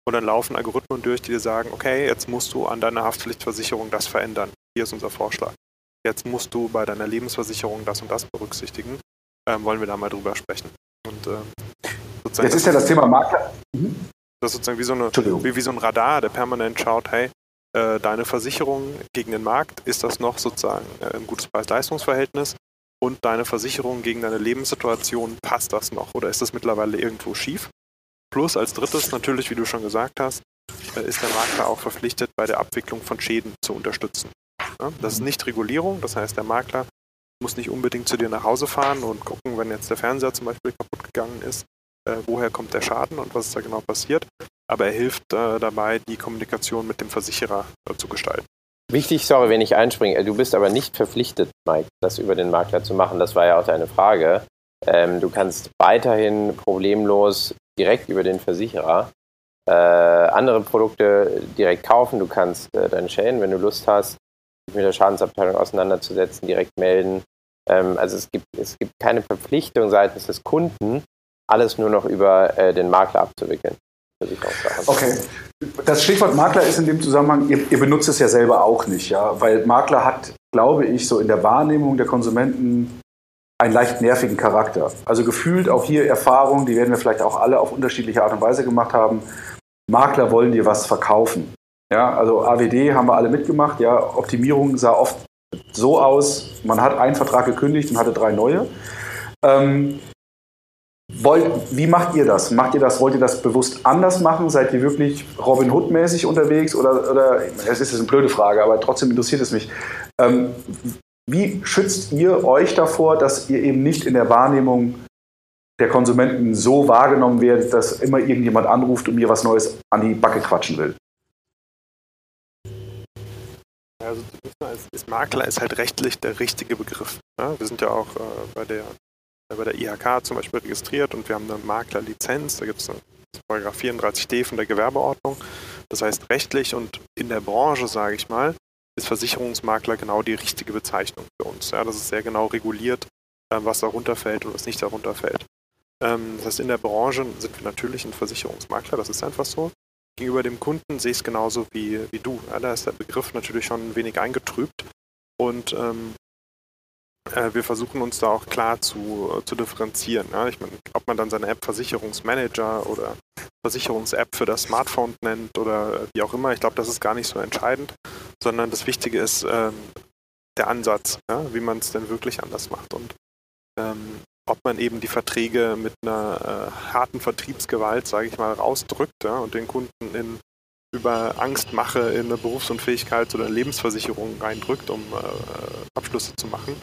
Und dann laufen Algorithmen durch, die dir sagen, okay, jetzt musst du an deiner Haftpflichtversicherung das verändern. Hier ist unser Vorschlag. Jetzt musst du bei deiner Lebensversicherung das und das berücksichtigen. Ähm, wollen wir da mal drüber sprechen. Und, äh, jetzt ist ja das Thema Makler. Mhm. Das ist sozusagen wie so, eine, wie, wie so ein Radar, der permanent schaut, hey, äh, deine Versicherung gegen den Markt, ist das noch sozusagen äh, ein gutes Preis-Leistungs-Verhältnis? Und deine Versicherung gegen deine Lebenssituation, passt das noch oder ist das mittlerweile irgendwo schief? Plus als drittes natürlich, wie du schon gesagt hast, äh, ist der Makler auch verpflichtet, bei der Abwicklung von Schäden zu unterstützen. Ja, das ist nicht Regulierung, das heißt, der Makler muss nicht unbedingt zu dir nach Hause fahren und gucken, wenn jetzt der Fernseher zum Beispiel kaputt gegangen ist, äh, woher kommt der Schaden und was ist da genau passiert. Aber er hilft äh, dabei, die Kommunikation mit dem Versicherer äh, zu gestalten. Wichtig, sorry, wenn ich einspringe, du bist aber nicht verpflichtet, Mike, das über den Makler zu machen. Das war ja auch deine Frage. Ähm, du kannst weiterhin problemlos direkt über den Versicherer äh, andere Produkte direkt kaufen. Du kannst äh, deine Schäden, wenn du Lust hast, mit der Schadensabteilung auseinanderzusetzen, direkt melden. Ähm, also es gibt, es gibt keine Verpflichtung seitens des Kunden, alles nur noch über äh, den Makler abzuwickeln. Okay. Das Stichwort Makler ist in dem Zusammenhang, ihr, ihr, benutzt es ja selber auch nicht, ja, weil Makler hat, glaube ich, so in der Wahrnehmung der Konsumenten einen leicht nervigen Charakter. Also gefühlt auch hier Erfahrungen, die werden wir vielleicht auch alle auf unterschiedliche Art und Weise gemacht haben. Makler wollen dir was verkaufen. Ja, also AWD haben wir alle mitgemacht. Ja, Optimierung sah oft so aus, man hat einen Vertrag gekündigt und hatte drei neue. Ähm, Wollt, wie macht ihr das? Macht ihr das? Wollt ihr das bewusst anders machen? Seid ihr wirklich Robin Hood-mäßig unterwegs? Oder, oder es ist eine blöde Frage, aber trotzdem interessiert es mich. Ähm, wie schützt ihr euch davor, dass ihr eben nicht in der Wahrnehmung der Konsumenten so wahrgenommen werdet, dass immer irgendjemand anruft und mir was Neues an die Backe quatschen will? Also ist Makler ist halt rechtlich der richtige Begriff. Ja, wir sind ja auch äh, bei der bei der IHK zum Beispiel registriert und wir haben eine Maklerlizenz, da gibt es eine Paragraph 34d von der Gewerbeordnung. Das heißt, rechtlich und in der Branche, sage ich mal, ist Versicherungsmakler genau die richtige Bezeichnung für uns. Ja, das ist sehr genau reguliert, ähm, was darunter fällt und was nicht darunter fällt. Ähm, das heißt, in der Branche sind wir natürlich ein Versicherungsmakler, das ist einfach so. Gegenüber dem Kunden sehe ich es genauso wie, wie du. Ja, da ist der Begriff natürlich schon ein wenig eingetrübt. Und ähm, äh, wir versuchen uns da auch klar zu, äh, zu differenzieren. Ja? Ich meine, ob man dann seine App Versicherungsmanager oder Versicherungs-App für das Smartphone nennt oder wie auch immer, ich glaube, das ist gar nicht so entscheidend, sondern das Wichtige ist ähm, der Ansatz, ja? wie man es denn wirklich anders macht und ähm, ob man eben die Verträge mit einer äh, harten Vertriebsgewalt, sage ich mal, rausdrückt ja? und den Kunden in über Angstmache in eine Berufsunfähigkeit oder eine Lebensversicherung reindrückt, um äh, Abschlüsse zu machen,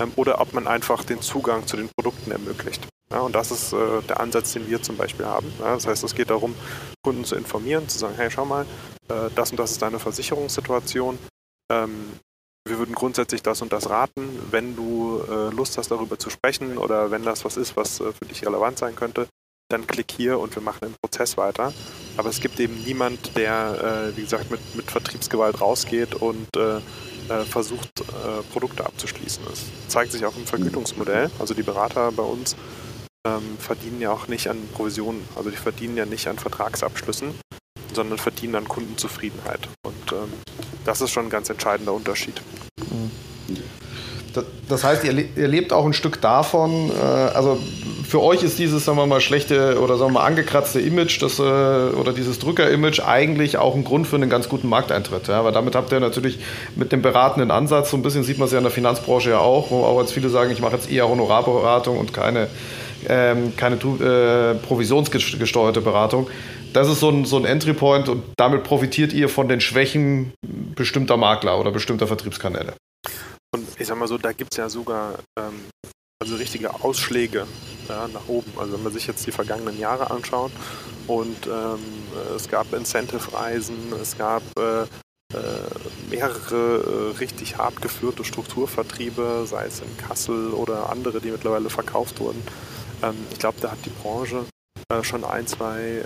ähm, oder ob man einfach den Zugang zu den Produkten ermöglicht. Ja, und das ist äh, der Ansatz, den wir zum Beispiel haben. Ja, das heißt, es geht darum, Kunden zu informieren, zu sagen, hey, schau mal, äh, das und das ist deine Versicherungssituation. Ähm, wir würden grundsätzlich das und das raten. Wenn du äh, Lust hast, darüber zu sprechen oder wenn das was ist, was äh, für dich relevant sein könnte, dann klick hier und wir machen den Prozess weiter. Aber es gibt eben niemand, der, äh, wie gesagt, mit, mit Vertriebsgewalt rausgeht und äh, versucht, äh, Produkte abzuschließen. Das zeigt sich auch im Vergütungsmodell. Also die Berater bei uns ähm, verdienen ja auch nicht an Provisionen. Also die verdienen ja nicht an Vertragsabschlüssen, sondern verdienen an Kundenzufriedenheit. Und ähm, das ist schon ein ganz entscheidender Unterschied. Mhm. Das heißt, ihr, ihr, lebt auch ein Stück davon, äh, also für euch ist dieses, sagen wir mal, schlechte oder sagen wir mal angekratzte Image das, äh, oder dieses Drücker-Image eigentlich auch ein Grund für einen ganz guten Markteintritt. Ja? Weil damit habt ihr natürlich mit dem beratenden Ansatz, so ein bisschen sieht man es ja in der Finanzbranche ja auch, wo auch jetzt viele sagen, ich mache jetzt eher Honorarberatung und keine, ähm, keine äh, provisionsgesteuerte Beratung. Das ist so ein, so ein Entry-Point und damit profitiert ihr von den Schwächen bestimmter Makler oder bestimmter Vertriebskanäle. Und ich sag mal so, da gibt es ja sogar ähm, also richtige Ausschläge ja, nach oben. Also wenn man sich jetzt die vergangenen Jahre anschaut und ähm, es gab Incentive-Reisen, es gab äh, äh, mehrere äh, richtig hart geführte Strukturvertriebe, sei es in Kassel oder andere, die mittlerweile verkauft wurden. Ähm, ich glaube, da hat die Branche äh, schon ein, zwei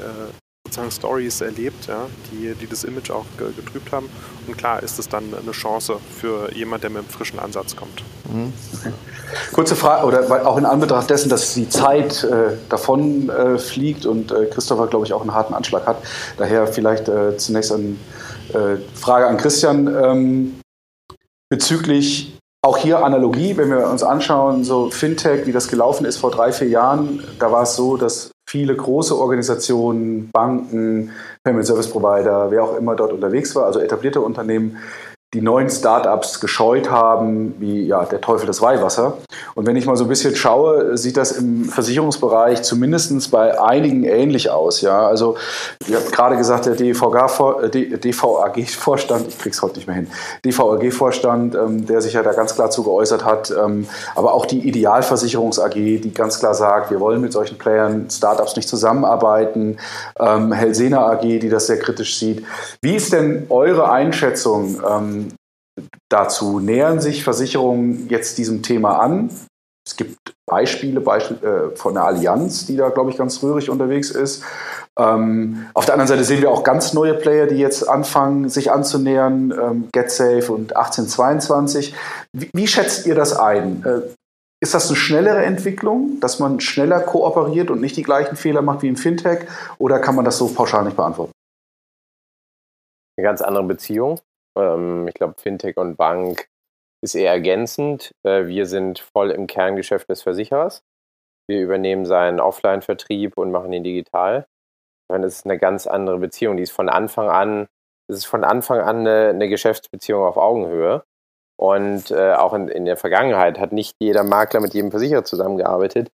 sozusagen Stories erlebt, ja, die, die das Image auch getrübt haben. Und klar ist es dann eine Chance für jemand, der mit einem frischen Ansatz kommt. Mhm. Okay. Kurze Frage, oder auch in Anbetracht dessen, dass die Zeit äh, davon äh, fliegt und äh, Christopher, glaube ich, auch einen harten Anschlag hat. Daher vielleicht äh, zunächst eine äh, Frage an Christian ähm, bezüglich auch hier Analogie, wenn wir uns anschauen, so Fintech, wie das gelaufen ist vor drei, vier Jahren, da war es so, dass viele große Organisationen, Banken, Payment Service Provider, wer auch immer dort unterwegs war, also etablierte Unternehmen, die neuen Startups gescheut haben, wie ja, der Teufel das Weihwasser. Und wenn ich mal so ein bisschen schaue, sieht das im Versicherungsbereich zumindest bei einigen ähnlich aus. Ja, also ihr habt gerade gesagt, der DVAG-Vorstand, äh, ich krieg's heute nicht mehr hin, DVAG-Vorstand, ähm, der sich ja da ganz klar zu geäußert hat, ähm, aber auch die Idealversicherungs AG, die ganz klar sagt, wir wollen mit solchen Playern, Startups nicht zusammenarbeiten, ähm, Helsena AG, die das sehr kritisch sieht. Wie ist denn eure Einschätzung? Dazu nähern sich Versicherungen jetzt diesem Thema an. Es gibt Beispiele Beispiel, äh, von der Allianz, die da, glaube ich, ganz rührig unterwegs ist. Ähm, auf der anderen Seite sehen wir auch ganz neue Player, die jetzt anfangen, sich anzunähern, ähm, GetSafe und 1822. Wie, wie schätzt ihr das ein? Äh, ist das eine schnellere Entwicklung, dass man schneller kooperiert und nicht die gleichen Fehler macht wie im Fintech? Oder kann man das so pauschal nicht beantworten? Eine ganz andere Beziehung. Ähm, ich glaube, Fintech und Bank ist eher ergänzend. Äh, wir sind voll im Kerngeschäft des Versicherers. Wir übernehmen seinen Offline-Vertrieb und machen ihn digital. Das ist eine ganz andere Beziehung. Die ist von Anfang an, es ist von Anfang an eine, eine Geschäftsbeziehung auf Augenhöhe. Und äh, auch in, in, der Vergangenheit hat nicht jeder Makler mit jedem Versicherer zusammengearbeitet.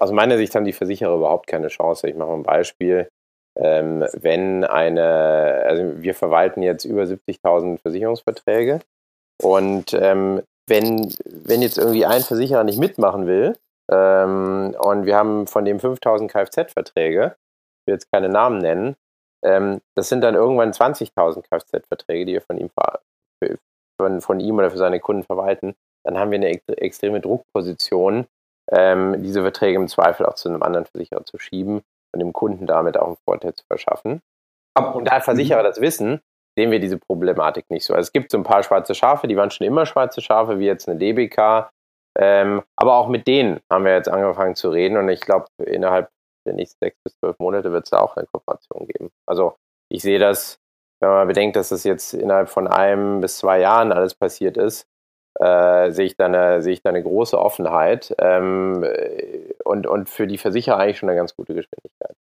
Aus meiner Sicht haben die Versicherer überhaupt keine Chance. Ich mache mal ein Beispiel. Ähm, wenn eine, also wir verwalten jetzt über 70.000 Versicherungsverträge. Und ähm, wenn, wenn jetzt irgendwie ein Versicherer nicht mitmachen will ähm, und wir haben von dem 5.000 Kfz-Verträge, ich will jetzt keine Namen nennen, ähm, das sind dann irgendwann 20.000 Kfz-Verträge, die wir von ihm, von, von ihm oder für seine Kunden verwalten, dann haben wir eine extreme Druckposition, ähm, diese Verträge im Zweifel auch zu einem anderen Versicherer zu schieben und dem Kunden damit auch einen Vorteil zu verschaffen. Und da Versicherer das wissen, sehen wir diese Problematik nicht so. Also es gibt so ein paar schwarze Schafe, die waren schon immer schwarze Schafe, wie jetzt eine DBK. Ähm, aber auch mit denen haben wir jetzt angefangen zu reden und ich glaube, innerhalb der nächsten sechs bis zwölf Monate wird es da auch eine Kooperation geben. Also ich sehe das, wenn man bedenkt, dass das jetzt innerhalb von einem bis zwei Jahren alles passiert ist, äh, sehe, ich da eine, sehe ich da eine große Offenheit ähm, und, und für die Versicherer eigentlich schon eine ganz gute Geschwindigkeit.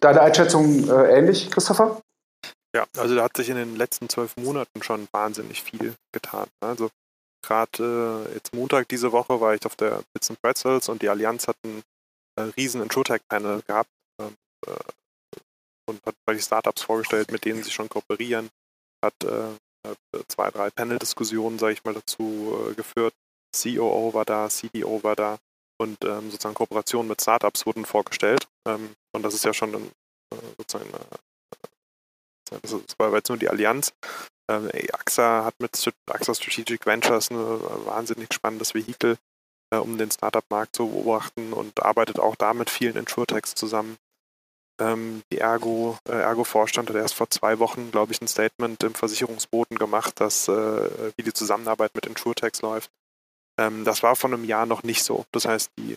Deine Einschätzung äh, ähnlich, Christopher? Ja, also da hat sich in den letzten zwölf Monaten schon wahnsinnig viel getan. Also gerade äh, jetzt Montag diese Woche war ich auf der Bits and Pretzels und die Allianz hat einen äh, riesen Insurtech-Panel gehabt. Ähm, äh, und hat die Startups vorgestellt, mit denen sie schon kooperieren, hat zwei, drei Panel-Diskussionen, sage ich mal, dazu geführt. COO war da, CDO war da und ähm, sozusagen Kooperationen mit Startups wurden vorgestellt. Ähm, und das ist ja schon ein, sozusagen das war jetzt nur die Allianz. Ähm, AXA hat mit AXA Strategic Ventures ein wahnsinnig spannendes Vehikel, äh, um den Startup-Markt zu beobachten und arbeitet auch da mit vielen Insurtechs zusammen. Ähm, die Ergo, äh, Ergo-Vorstand hat erst vor zwei Wochen, glaube ich, ein Statement im Versicherungsboden gemacht, dass äh, wie die Zusammenarbeit mit Insurtechs läuft. Ähm, das war vor einem Jahr noch nicht so. Das heißt, die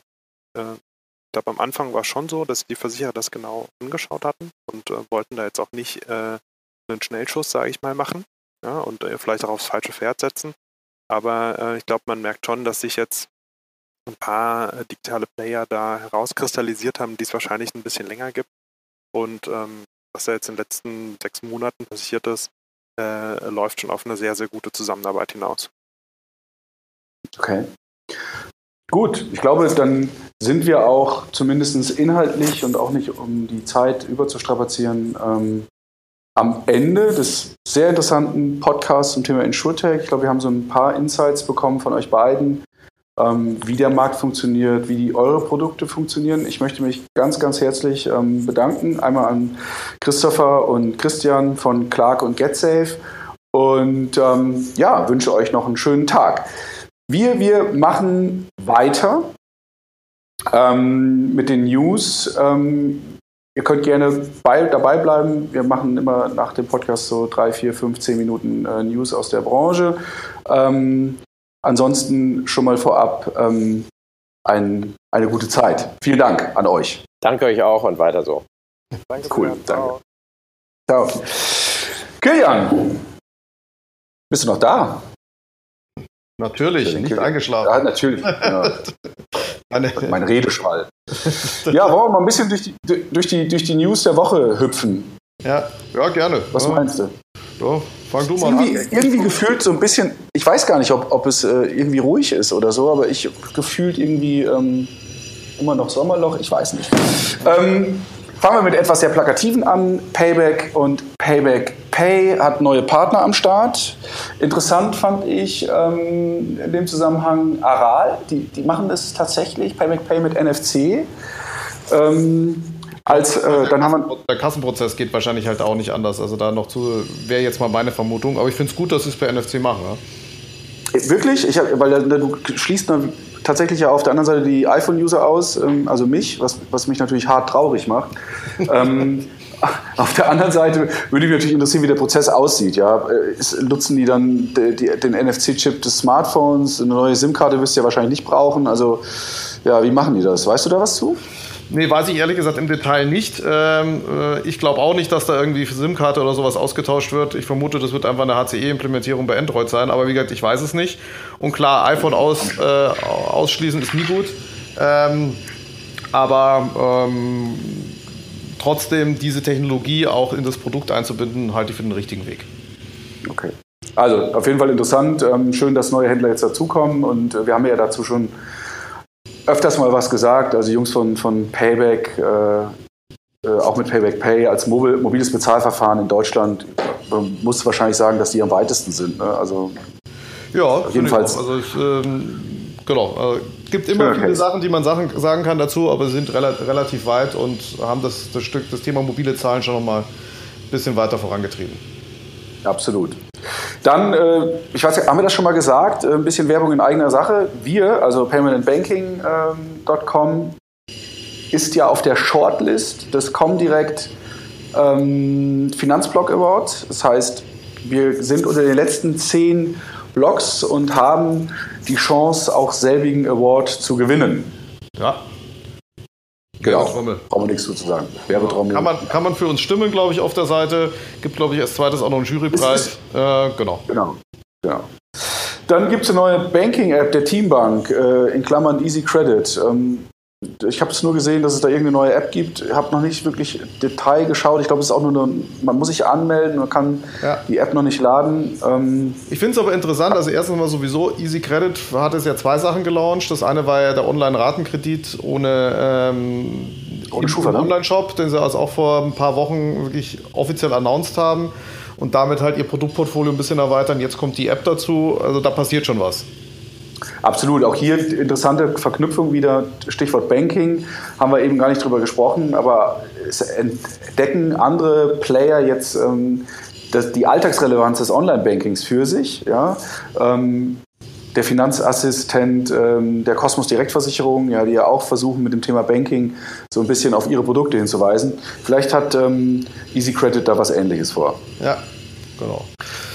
äh, ich glaube, am Anfang war schon so, dass die Versicherer das genau angeschaut hatten und äh, wollten da jetzt auch nicht äh, einen Schnellschuss, sage ich mal, machen ja, und äh, vielleicht auch aufs falsche Pferd setzen. Aber äh, ich glaube, man merkt schon, dass sich jetzt ein paar digitale Player da herauskristallisiert haben, die es wahrscheinlich ein bisschen länger gibt. Und ähm, was da jetzt in den letzten sechs Monaten passiert ist, äh, läuft schon auf eine sehr, sehr gute Zusammenarbeit hinaus. Okay. Gut, ich glaube, dann sind wir auch zumindest inhaltlich und auch nicht, um die Zeit überzustrapazieren, ähm, am Ende des sehr interessanten Podcasts zum Thema InsurTech. Ich glaube, wir haben so ein paar Insights bekommen von euch beiden, wie der Markt funktioniert, wie die eure Produkte funktionieren. Ich möchte mich ganz, ganz herzlich ähm, bedanken. Einmal an Christopher und Christian von Clark und GetSafe und ähm, ja, wünsche euch noch einen schönen Tag. Wir, wir machen weiter ähm, mit den News. Ähm, ihr könnt gerne bei, dabei bleiben. Wir machen immer nach dem Podcast so drei, vier, fünf, zehn Minuten äh, News aus der Branche. Ähm, ansonsten schon mal vorab ähm, ein, eine gute Zeit. Vielen Dank an euch. Danke euch auch und weiter so. Danke cool, danke. Ciao. Kilian, bist du noch da? Natürlich, nicht eingeschlafen. Ja, natürlich. Ja. mein Redeschwall. ja, wollen wir mal ein bisschen durch die, durch, die, durch die News der Woche hüpfen? Ja, ja gerne. Was ja. meinst du? Ja, fang du mal irgendwie, an. Irgendwie gefühlt so ein bisschen, ich weiß gar nicht, ob, ob es äh, irgendwie ruhig ist oder so, aber ich gefühlt irgendwie ähm, immer noch Sommerloch, ich weiß nicht. Ähm, Fangen wir mit etwas sehr Plakativen an. Payback und Payback Pay hat neue Partner am Start. Interessant fand ich ähm, in dem Zusammenhang Aral. Die, die machen das tatsächlich, Payback Pay mit NFC. Ähm, als, äh, dann haben wir der Kassenprozess geht wahrscheinlich halt auch nicht anders. Also da noch zu, wäre jetzt mal meine Vermutung. Aber ich finde es gut, dass sie es per NFC machen. Ja? Wirklich? Ich hab, weil du schließt tatsächlich ja auf der anderen Seite die iPhone-User aus, ähm, also mich, was, was mich natürlich hart traurig macht. ähm, auf der anderen Seite würde mich natürlich interessieren, wie der Prozess aussieht. Ja? Ist, nutzen die dann die, die, den NFC-Chip des Smartphones? Eine neue SIM-Karte wirst du ja wahrscheinlich nicht brauchen. Also, ja, wie machen die das? Weißt du da was zu? Nee, weiß ich ehrlich gesagt im Detail nicht. Ähm, äh, ich glaube auch nicht, dass da irgendwie SIM-Karte oder sowas ausgetauscht wird. Ich vermute, das wird einfach eine HCE-Implementierung bei Android sein, aber wie gesagt, ich weiß es nicht. Und klar, iPhone aus, äh, ausschließen ist nie gut. Ähm, aber ähm, trotzdem diese Technologie auch in das Produkt einzubinden, halte ich für den richtigen Weg. Okay. Also auf jeden Fall interessant. Ähm, schön, dass neue Händler jetzt dazukommen und äh, wir haben ja dazu schon öfters mal was gesagt. Also Jungs von, von Payback, äh, äh, auch mit Payback Pay als mobil, mobiles Bezahlverfahren in Deutschland, man muss wahrscheinlich sagen, dass die am weitesten sind. Ne? Also ja, jedenfalls. Also ich, ähm, genau. Äh, gibt immer okay. viele Sachen, die man Sachen, sagen kann dazu, aber sie sind rela relativ weit und haben das, das Stück, das Thema mobile Zahlen schon noch mal ein bisschen weiter vorangetrieben. Absolut. Dann, äh, ich weiß nicht, haben wir das schon mal gesagt? Äh, ein bisschen Werbung in eigener Sache. Wir, also paymentandbanking.com, ähm, ist ja auf der Shortlist des Comdirect ähm, Finanzblock Awards. Das heißt, wir sind unter den letzten zehn Blogs und haben die Chance, auch selbigen Award zu gewinnen. Ja, Genau, brauchen wir nichts zu sagen. Werbetrommel. Kann man, kann man für uns stimmen, glaube ich, auf der Seite. Gibt, glaube ich, als zweites auch noch einen Jurypreis. Äh, genau. Genau. genau. Dann gibt es eine neue Banking-App der Teambank, äh, in Klammern Easy Credit. Ähm, ich habe es nur gesehen, dass es da irgendeine neue App gibt. Ich habe noch nicht wirklich Detail geschaut. Ich glaube, es ist auch nur eine, man muss sich anmelden, man kann ja. die App noch nicht laden. Ähm ich finde es aber interessant. Also erstens mal sowieso, Easy Credit hat es ja zwei Sachen gelauncht. Das eine war ja der Online-Ratenkredit ohne, ähm, im, Schufa, ne? Online-Shop, den sie also auch vor ein paar Wochen wirklich offiziell announced haben und damit halt ihr Produktportfolio ein bisschen erweitern. Jetzt kommt die App dazu, also da passiert schon was. Absolut. Auch hier interessante Verknüpfung wieder. Stichwort Banking haben wir eben gar nicht drüber gesprochen, aber es entdecken andere Player jetzt ähm, das, die Alltagsrelevanz des Online-Bankings für sich. Ja? Ähm, der Finanzassistent ähm, der Kosmos Direktversicherung, ja, die ja auch versuchen, mit dem Thema Banking so ein bisschen auf ihre Produkte hinzuweisen. Vielleicht hat ähm, Easy Credit da was Ähnliches vor. Ja, genau.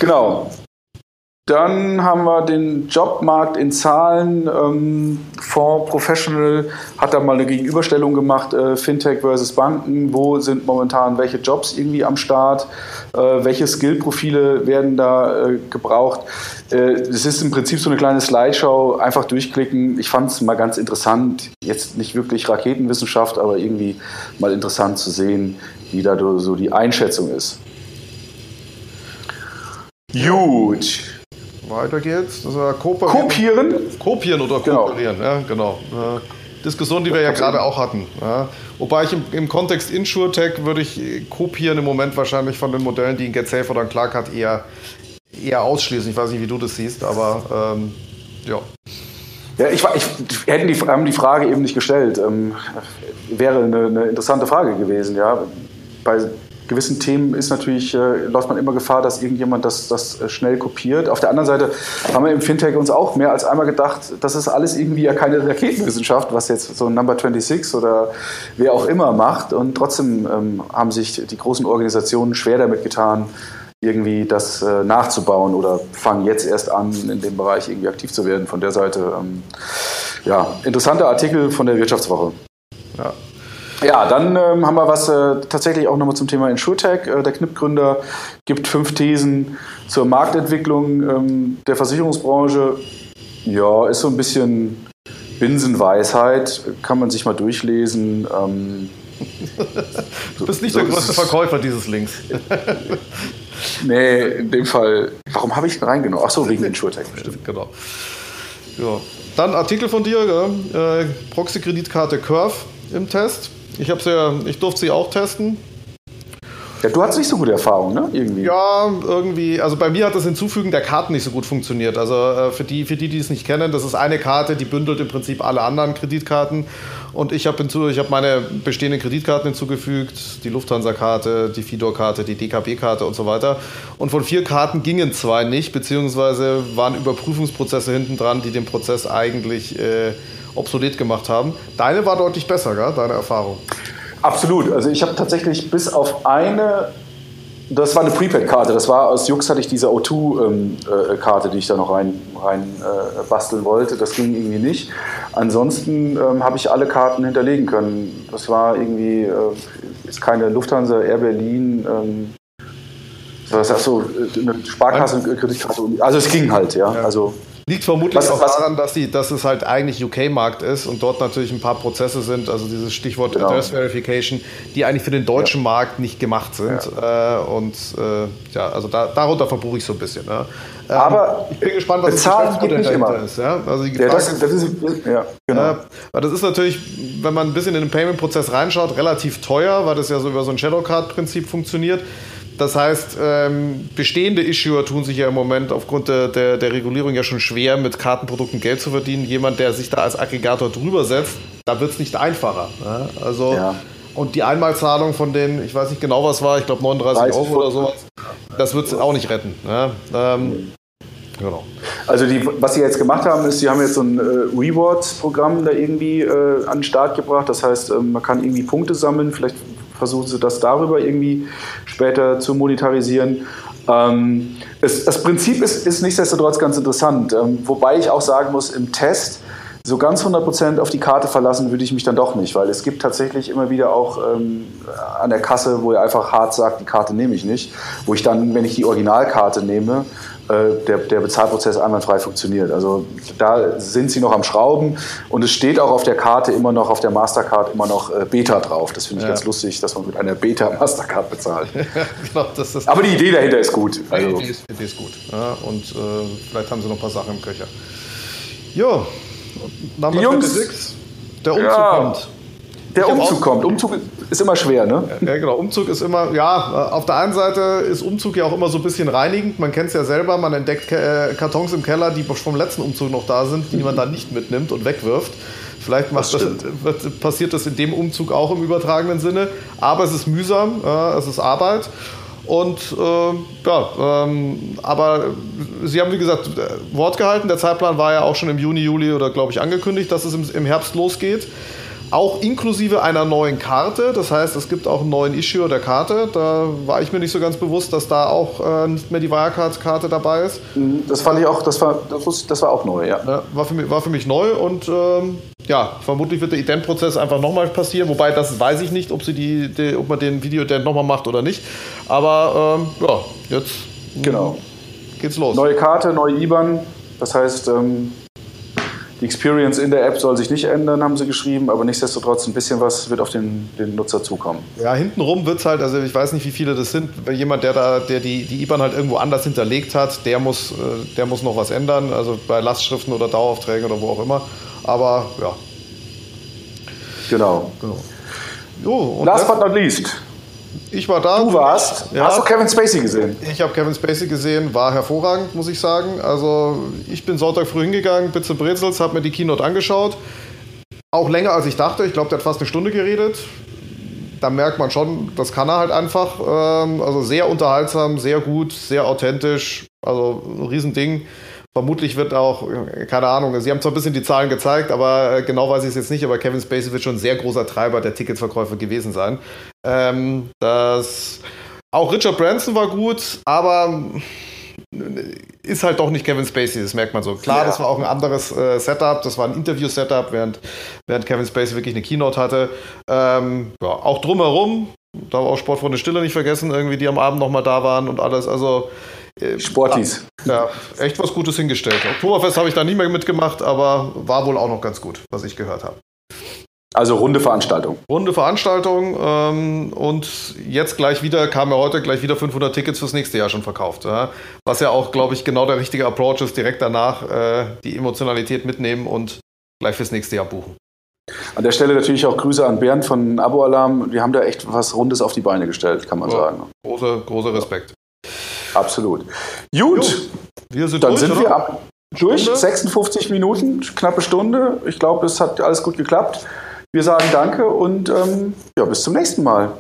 Genau. Dann haben wir den Jobmarkt in Zahlen. Ähm, Fonds Professional hat da mal eine Gegenüberstellung gemacht, äh, Fintech versus Banken. Wo sind momentan welche Jobs irgendwie am Start? Äh, welche Skillprofile werden da äh, gebraucht? Äh, es ist im Prinzip so eine kleine Slideshow, einfach durchklicken. Ich fand es mal ganz interessant, jetzt nicht wirklich Raketenwissenschaft, aber irgendwie mal interessant zu sehen, wie da so die Einschätzung ist. Gut. Weiter geht's. Das war kopieren. Kopieren oder genau. kooperieren, ja, genau. Diskussion, die wir ja gerade auch hatten. Ja. Wobei ich im, im Kontext InsurTech würde ich kopieren im Moment wahrscheinlich von den Modellen, die ein GetSafe oder ein Clark hat, eher, eher ausschließen. Ich weiß nicht, wie du das siehst, aber ähm, ja. Ja, ich, ich, hätten die, haben die Frage eben nicht gestellt. Ähm, wäre eine, eine, interessante Frage gewesen. Ja. Bei gewissen Themen ist natürlich, äh, läuft man immer Gefahr, dass irgendjemand das, das äh, schnell kopiert. Auf der anderen Seite haben wir im Fintech uns auch mehr als einmal gedacht, das ist alles irgendwie ja keine Raketenwissenschaft, was jetzt so Number 26 oder wer auch immer macht. Und trotzdem ähm, haben sich die großen Organisationen schwer damit getan, irgendwie das äh, nachzubauen oder fangen jetzt erst an, in dem Bereich irgendwie aktiv zu werden. Von der Seite, ähm, ja, interessanter Artikel von der Wirtschaftswoche. Ja, ja, dann ähm, haben wir was äh, tatsächlich auch nochmal zum Thema InsurTech. Äh, der Knipp-Gründer gibt fünf Thesen zur Marktentwicklung ähm, der Versicherungsbranche. Ja, ist so ein bisschen Binsenweisheit, kann man sich mal durchlesen. Ähm, du bist nicht so, der größte Verkäufer dieses Links. nee, in dem Fall. Warum habe ich ihn reingenommen? Ach so, wegen InsurTech bestimmt. Genau. Ja. Dann Artikel von dir, äh, Proxy-Kreditkarte Curve im Test. Ich habe sie ja, ich durfte sie auch testen. Ja, du hattest nicht so gute Erfahrungen, ne? Irgendwie. Ja, irgendwie. Also bei mir hat das Hinzufügen der Karten nicht so gut funktioniert. Also äh, für, die, für die, die es nicht kennen, das ist eine Karte, die bündelt im Prinzip alle anderen Kreditkarten. Und ich habe hab meine bestehenden Kreditkarten hinzugefügt, die Lufthansa-Karte, die Fidor-Karte, die DKB-Karte und so weiter. Und von vier Karten gingen zwei nicht, beziehungsweise waren Überprüfungsprozesse hinten dran, die den Prozess eigentlich äh, obsolet gemacht haben. Deine war deutlich besser, gell? deine Erfahrung. Absolut. Also ich habe tatsächlich bis auf eine, das war eine Prepaid-Karte, das war aus Jux hatte ich diese O2-Karte, ähm, äh, die ich da noch rein, rein äh, basteln wollte. Das ging irgendwie nicht. Ansonsten ähm, habe ich alle Karten hinterlegen können. Das war irgendwie, äh, ist keine Lufthansa, Air Berlin, ähm, was hast du, eine Sparkasse, Kreditkarte. Also es ging halt, ja. Also Liegt vermutlich was, auch was, daran, dass, die, dass es halt eigentlich UK-Markt ist und dort natürlich ein paar Prozesse sind, also dieses Stichwort genau. Address Verification, die eigentlich für den deutschen ja. Markt nicht gemacht sind. Ja. Äh, und äh, ja, also da, darunter verbuche ich so ein bisschen. Ne? Ähm, Aber ich bin gespannt, was das geht nicht immer. ist. Ja? Also die ja, das, das, ist, ja, genau. Äh, das ist natürlich, wenn man ein bisschen in den Payment-Prozess reinschaut, relativ teuer, weil das ja so über so ein Shadowcard-Prinzip funktioniert. Das heißt, ähm, bestehende Issuer tun sich ja im Moment aufgrund der, der, der, Regulierung ja schon schwer, mit Kartenprodukten Geld zu verdienen. Jemand, der sich da als Aggregator drüber setzt, da wird es nicht einfacher. Ne? Also, ja. Und die Einmalzahlung von den, ich weiß nicht genau, was war, ich glaube 39 Euro oder sowas, das wird es auch nicht retten. Ne? Ähm, Genau. Also die, was sie jetzt gemacht haben, ist, sie haben jetzt so ein äh, Rewards-Programm da irgendwie äh, an den Start gebracht. Das heißt, ähm, man kann irgendwie Punkte sammeln. Vielleicht versuchen sie das darüber irgendwie später zu monetarisieren. Ähm, es, das Prinzip ist, ist nichtsdestotrotz ganz interessant, ähm, wobei ich auch sagen muss, im Test so ganz 100% auf die Karte verlassen würde ich mich dann doch nicht, weil es gibt tatsächlich immer wieder auch ähm, an der Kasse, wo er einfach hart sagt, die Karte nehme ich nicht, wo ich dann, wenn ich die Originalkarte nehme, der, der Bezahlprozess einwandfrei funktioniert. Also da sind sie noch am Schrauben und es steht auch auf der Karte immer noch, auf der Mastercard immer noch äh, Beta drauf. Das finde ich ja. ganz lustig, dass man mit einer Beta Mastercard bezahlt. genau, das ist Aber die Idee dahinter ist gut. Also. Die Idee ist, gut. Ja, und äh, vielleicht haben sie noch ein paar Sachen im Köcher. Jo, Number die Jungs, 26, der Umzug ja. kommt. Der Umzug kommt. Umzug ist immer schwer, ne? Ja, genau. Umzug ist immer, ja, auf der einen Seite ist Umzug ja auch immer so ein bisschen reinigend. Man kennt es ja selber, man entdeckt äh, Kartons im Keller, die vom letzten Umzug noch da sind, die man dann nicht mitnimmt und wegwirft. Vielleicht das, wird, passiert das in dem Umzug auch im übertragenen Sinne. Aber es ist mühsam, es ist Arbeit. Und äh, ja, ähm, aber Sie haben wie gesagt Wort gehalten. Der Zeitplan war ja auch schon im Juni, Juli oder glaube ich angekündigt, dass es im, im Herbst losgeht auch inklusive einer neuen Karte. Das heißt, es gibt auch einen neuen Issue der Karte. Da war ich mir nicht so ganz bewusst, dass da auch äh, nicht mehr die Wirecard-Karte dabei ist. Mhm, das fand ich auch, das war, das war auch neu, ja. ja war, für mich, war für mich neu und ähm, ja, vermutlich wird der Ident-Prozess einfach nochmal passieren. Wobei, das weiß ich nicht, ob, sie die, die ob man den Video-Ident nochmal macht oder nicht. Aber ähm, ja, jetzt genau. geht's los. Neue Karte, neue IBAN. Das heißt, ähm die Experience in der App soll sich nicht ändern, haben sie geschrieben, aber nichtsdestotrotz ein bisschen was wird auf den, den Nutzer zukommen. Ja, hintenrum wird es halt, also ich weiß nicht, wie viele das sind. Jemand, der da, der die, die IBAN halt irgendwo anders hinterlegt hat, der muss, äh, der muss noch was ändern, also bei Lastschriften oder Daueraufträgen oder wo auch immer. Aber ja. Genau. genau. Jo, Last but not least. Ich war da. Du warst. Ja. Hast du Kevin Spacey gesehen? Ich habe Kevin Spacey gesehen, war hervorragend, muss ich sagen. Also ich bin Sonntag früh hingegangen, Bitze Brezels, habe mir die Keynote angeschaut. Auch länger als ich dachte. Ich glaube, der hat fast eine Stunde geredet. Da merkt man schon, das kann er halt einfach. Ähm, also sehr unterhaltsam, sehr gut, sehr authentisch. Also ein Riesending. Vermutlich wird auch, keine Ahnung, Sie haben zwar ein bisschen die Zahlen gezeigt, aber äh, genau weiß ich es jetzt nicht, aber Kevin Spacey wird schon ein sehr großer Treiber der Ticketverkäufe gewesen sein. Ähm, das, auch Richard Branson war gut, aber äh, ist halt doch nicht Kevin Spacey, das merkt man so. Klar, ja. das war auch ein anderes äh, Setup, das war ein Interview-Setup, während, während Kevin Spacey wirklich eine Keynote hatte. Ähm, ja, auch drumherum, da war auch Sportfreunde Stille nicht vergessen, irgendwie, die am Abend nochmal da waren und alles. Also äh, Sportis. Ja, echt was Gutes hingestellt. Oktoberfest habe ich da nicht mehr mitgemacht, aber war wohl auch noch ganz gut, was ich gehört habe. Also runde Veranstaltung. Runde Veranstaltung ähm, und jetzt gleich wieder, kamen ja heute gleich wieder 500 Tickets fürs nächste Jahr schon verkauft. Ja? Was ja auch, glaube ich, genau der richtige Approach ist, direkt danach äh, die Emotionalität mitnehmen und gleich fürs nächste Jahr buchen. An der Stelle natürlich auch Grüße an Bernd von Abo Alarm. Wir haben da echt was Rundes auf die Beine gestellt, kann man ja, sagen. Großer, großer Respekt. Absolut. Gut, jo, wir sind dann durch, sind oder? wir ab durch. Stunde? 56 Minuten, knappe Stunde. Ich glaube, es hat alles gut geklappt. Wir sagen Danke und ähm, ja, bis zum nächsten Mal.